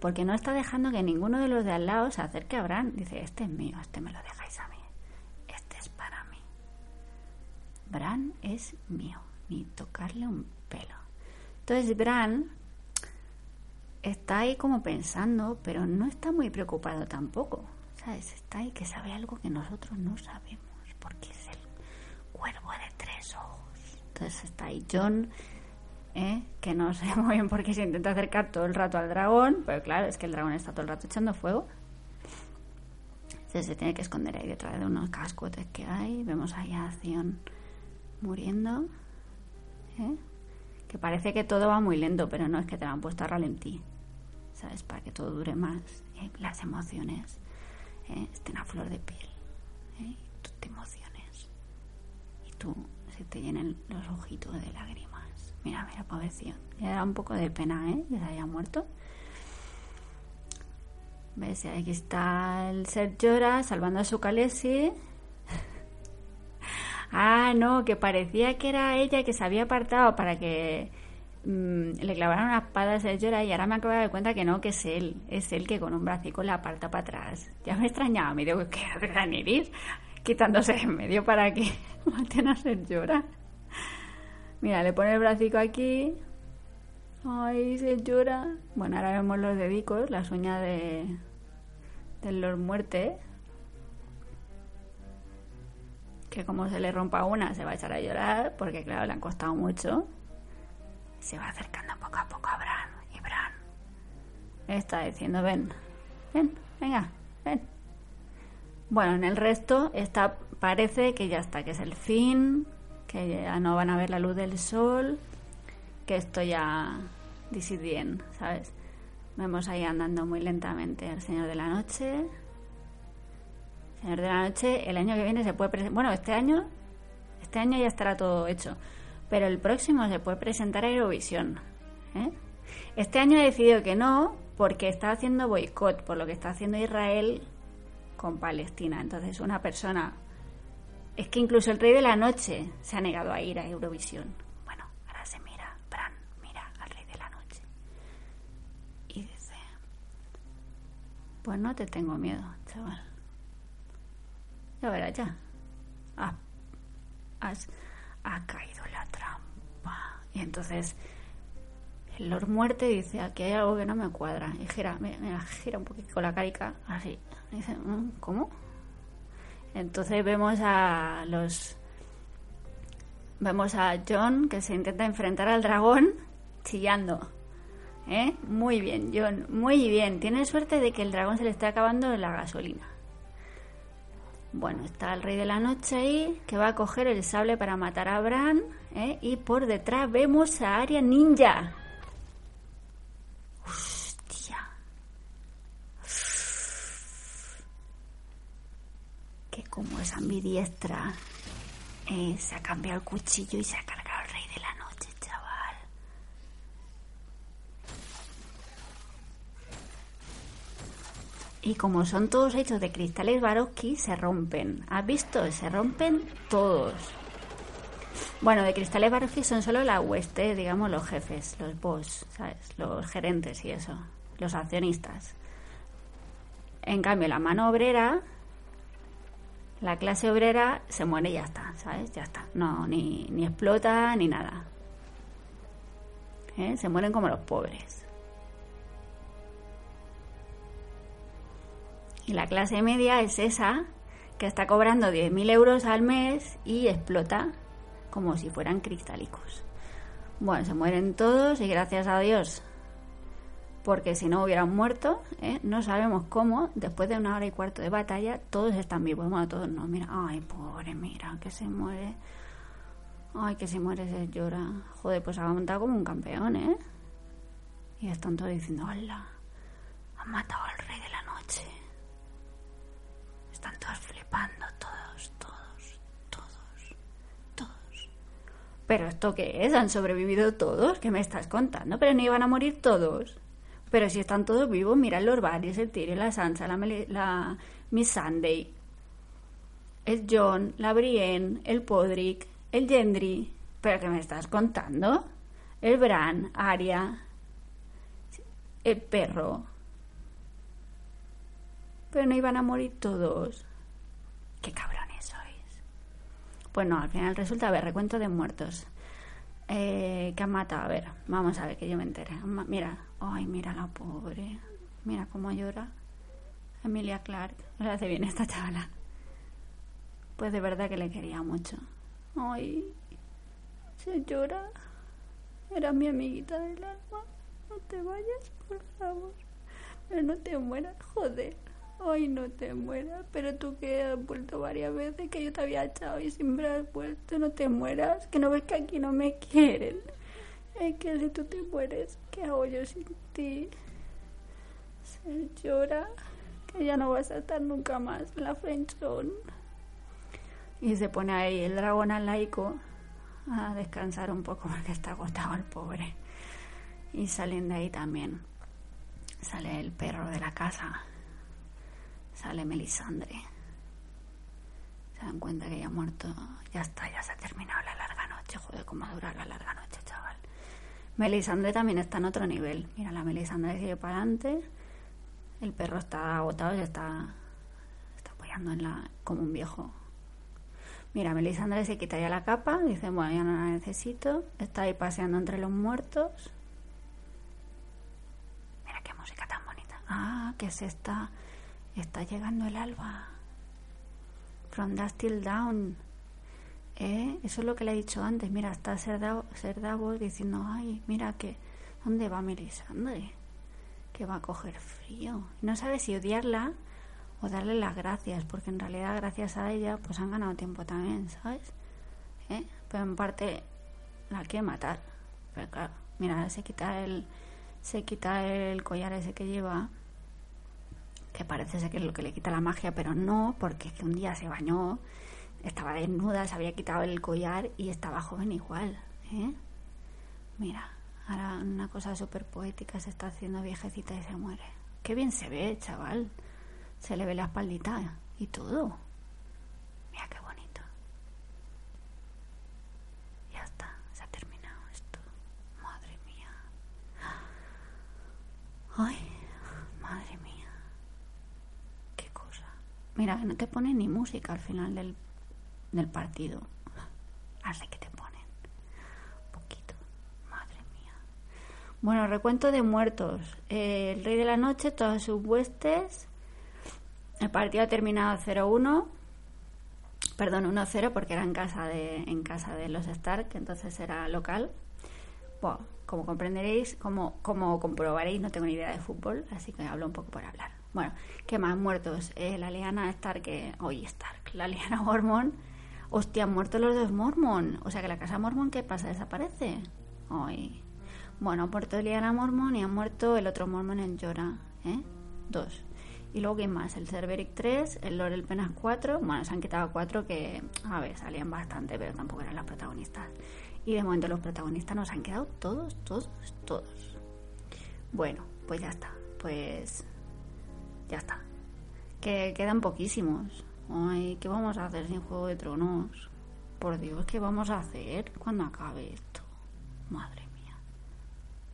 porque no está dejando que ninguno de los de al lado se acerque a Abraham. Dice, este es mío, este me lo dejáis a mí, este es para mí. Bran es mío, ni tocarle un pelo. Entonces Bran está ahí como pensando, pero no está muy preocupado tampoco. ¿Sabes? Está ahí que sabe algo que nosotros no sabemos, porque es el cuervo de tres ojos. Entonces está ahí John, ¿eh? que no sé muy bien por qué se intenta acercar todo el rato al dragón, pero claro, es que el dragón está todo el rato echando fuego. Entonces se tiene que esconder ahí detrás de unos cascotes que hay. Vemos ahí a Acción muriendo. ¿eh? Que parece que todo va muy lento, pero no es que te lo han puesto a ralentí. ¿Sabes? Para que todo dure más. ¿eh? Las emociones estén a flor de piel. Y tú te emociones. Y tú se te llenen los ojitos de lágrimas. Mira, mira, pobrecito. Le da un poco de pena, ¿eh? Que se haya muerto. ¿Ves? Aquí está el Ser Llora salvando a su Calesi. Ah, no, que parecía que era ella que se había apartado para que mm, le clavaran una espada a Ser Llora y ahora me acabo de dar cuenta que no, que es él. Es él que con un bracico la aparta para atrás. Ya me extrañaba, me digo, ¿qué hace Daniris? quitándose en medio para que maten a ser llora. Mira, le pone el bracico aquí. Ay, se llora. Bueno, ahora vemos los dedicos, las uñas de del Lord Muerte. Que como se le rompa una, se va a echar a llorar, porque claro, le han costado mucho. Se va acercando poco a poco a Bran. Y Bran está diciendo, ven, ven, venga, ven. Bueno, en el resto está, parece que ya está, que es el fin, que ya no van a ver la luz del sol, que esto ya dice bien, ¿sabes? Vemos ahí andando muy lentamente el Señor de la Noche. Señor de la Noche, el año que viene se puede presentar. Bueno, este año, este año ya estará todo hecho. Pero el próximo se puede presentar a Eurovisión. ¿eh? Este año he decidido que no, porque está haciendo boicot por lo que está haciendo Israel con Palestina. Entonces una persona... Es que incluso el rey de la noche se ha negado a ir a Eurovisión. Bueno, ahora se mira, Bran, mira al rey de la noche. Y dice, pues no te tengo miedo, chaval. Ya verás, ya. has, ha caído la trampa. Y entonces el Lord Muerte dice, aquí hay algo que no me cuadra. Y gira, me, gira un poquito con la carica, así. dice, mm, ¿cómo? Entonces vemos a los... Vemos a John que se intenta enfrentar al dragón chillando. ¿Eh? Muy bien, John, muy bien. Tiene suerte de que el dragón se le está acabando la gasolina. Bueno, está el rey de la noche ahí, que va a coger el sable para matar a Bran. ¿eh? Y por detrás vemos a Arya Ninja. Hostia. Que como es ambidiestra, eh, se ha cambiado el cuchillo y se ha cargado el rey de la noche, chaval. Y como son todos hechos de cristales Baroski, se rompen. ¿Has visto? Se rompen todos. Bueno, de Cristales Barofi son solo la hueste, digamos, los jefes, los boss, ¿sabes? Los gerentes y eso, los accionistas. En cambio, la mano obrera, la clase obrera se muere y ya está, ¿sabes? Ya está. No, ni, ni explota ni nada. ¿Eh? Se mueren como los pobres. Y la clase media es esa que está cobrando 10.000 euros al mes y explota como si fueran cristálicos. Bueno, se mueren todos y gracias a Dios porque si no hubieran muerto, ¿eh? no sabemos cómo, después de una hora y cuarto de batalla, todos están vivos. Bueno, todos no, mira, ay, pobre, mira, que se muere. Ay, que se muere, se llora. Joder, pues ha montado como un campeón, ¿eh? Y están todos diciendo, hola, han matado al rey de la noche. Están todos flipando, todos, todos, todos, todos. ¿Pero esto qué es? ¿Han sobrevivido todos? ¿Qué me estás contando? Pero no iban a morir todos. Pero si están todos vivos, mira el Orbaris, el Tyrion, la Sansa, la, la Miss Sunday, el John, la Brienne, el Podrick, el Gendry. ¿Pero qué me estás contando? El Bran, Arya, el perro. Pero no iban a morir todos. Qué cabrones sois. Pues no, al final resulta, a ver, recuento de muertos. Eh, que han matado, a ver, vamos a ver que yo me entere. Mira, ay, mira la pobre. Mira cómo llora. Emilia Clark. Le hace bien esta chavala. Pues de verdad que le quería mucho. Ay, se llora. Era mi amiguita del alma. No te vayas, por favor. Pero no te mueras, joder. Ay, no te mueras. Pero tú que has vuelto varias veces, que yo te había echado y siempre has vuelto, no te mueras. Que no ves que aquí no me quieren. Es que si tú te mueres, ¿qué hago yo sin ti? Se llora que ya no vas a estar nunca más la friendzone. Y se pone ahí el dragón al laico a descansar un poco porque está agotado el pobre. Y salen de ahí también. Sale el perro de la casa. Sale Melisandre. Se dan cuenta que ya ha muerto. Ya está, ya se ha terminado la larga noche. Joder, cómo dura la larga noche, chaval. Melisandre también está en otro nivel. Mira, la Melisandre sigue para adelante. El perro está agotado y está, está apoyando en la, como un viejo Mira, Melisandre se quitaría la capa, dice, bueno, ya no la necesito. Está ahí paseando entre los muertos. Mira qué música tan bonita. Ah, que se está, está llegando el alba. From Dust Till Down. ¿Eh? Eso es lo que le he dicho antes. Mira, está Ser Davos diciendo, ay, mira que, ¿dónde va Melisandre? Que va a coger frío. No sabe si odiarla o darle las gracias, porque en realidad gracias a ella pues han ganado tiempo también, ¿sabes? ¿Eh? Pero en parte la quiere matar. Pero claro, mira, se quita el se quita el collar ese que lleva, que parece ser que es lo que le quita la magia, pero no, porque es que un día se bañó, estaba desnuda, se había quitado el collar y estaba joven igual, ¿eh? Mira, ahora una cosa súper poética se está haciendo viejecita y se muere. Qué bien se ve, chaval. Se le ve la espaldita y todo. Mira qué bonito. Ya está, se ha terminado esto. Madre mía. Ay, madre mía. Qué cosa. Mira, no te ponen ni música al final del, del partido. Así que te ponen. poquito. Madre mía. Bueno, recuento de muertos. el rey de la noche, todas sus huestes el partido ha terminado 0-1, perdón, 1-0 porque era en casa de en casa de los Stark, entonces era local. Bueno, como comprenderéis, como, como comprobaréis, no tengo ni idea de fútbol, así que hablo un poco por hablar. Bueno, ¿qué más? Muertos. Eh, la liana Stark, hoy Stark, la liana Mormon. Hostia, han muerto los dos Mormon. O sea que la casa Mormon, ¿qué pasa? ¿Desaparece? Hoy. Bueno, ha muerto Liana Mormon y ha muerto el otro Mormon en Llora. ¿eh? Dos. Y luego, ¿quién más? El Cerberic 3, el Lorel Penas 4. Bueno, se han quitado 4 que, a ver, salían bastante, pero tampoco eran las protagonistas. Y de momento los protagonistas nos han quedado todos, todos, todos. Bueno, pues ya está. Pues ya está. Que quedan poquísimos. Ay, ¿qué vamos a hacer sin Juego de Tronos? Por Dios, ¿qué vamos a hacer cuando acabe esto? Madre mía.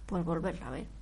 Pues volverla a ver.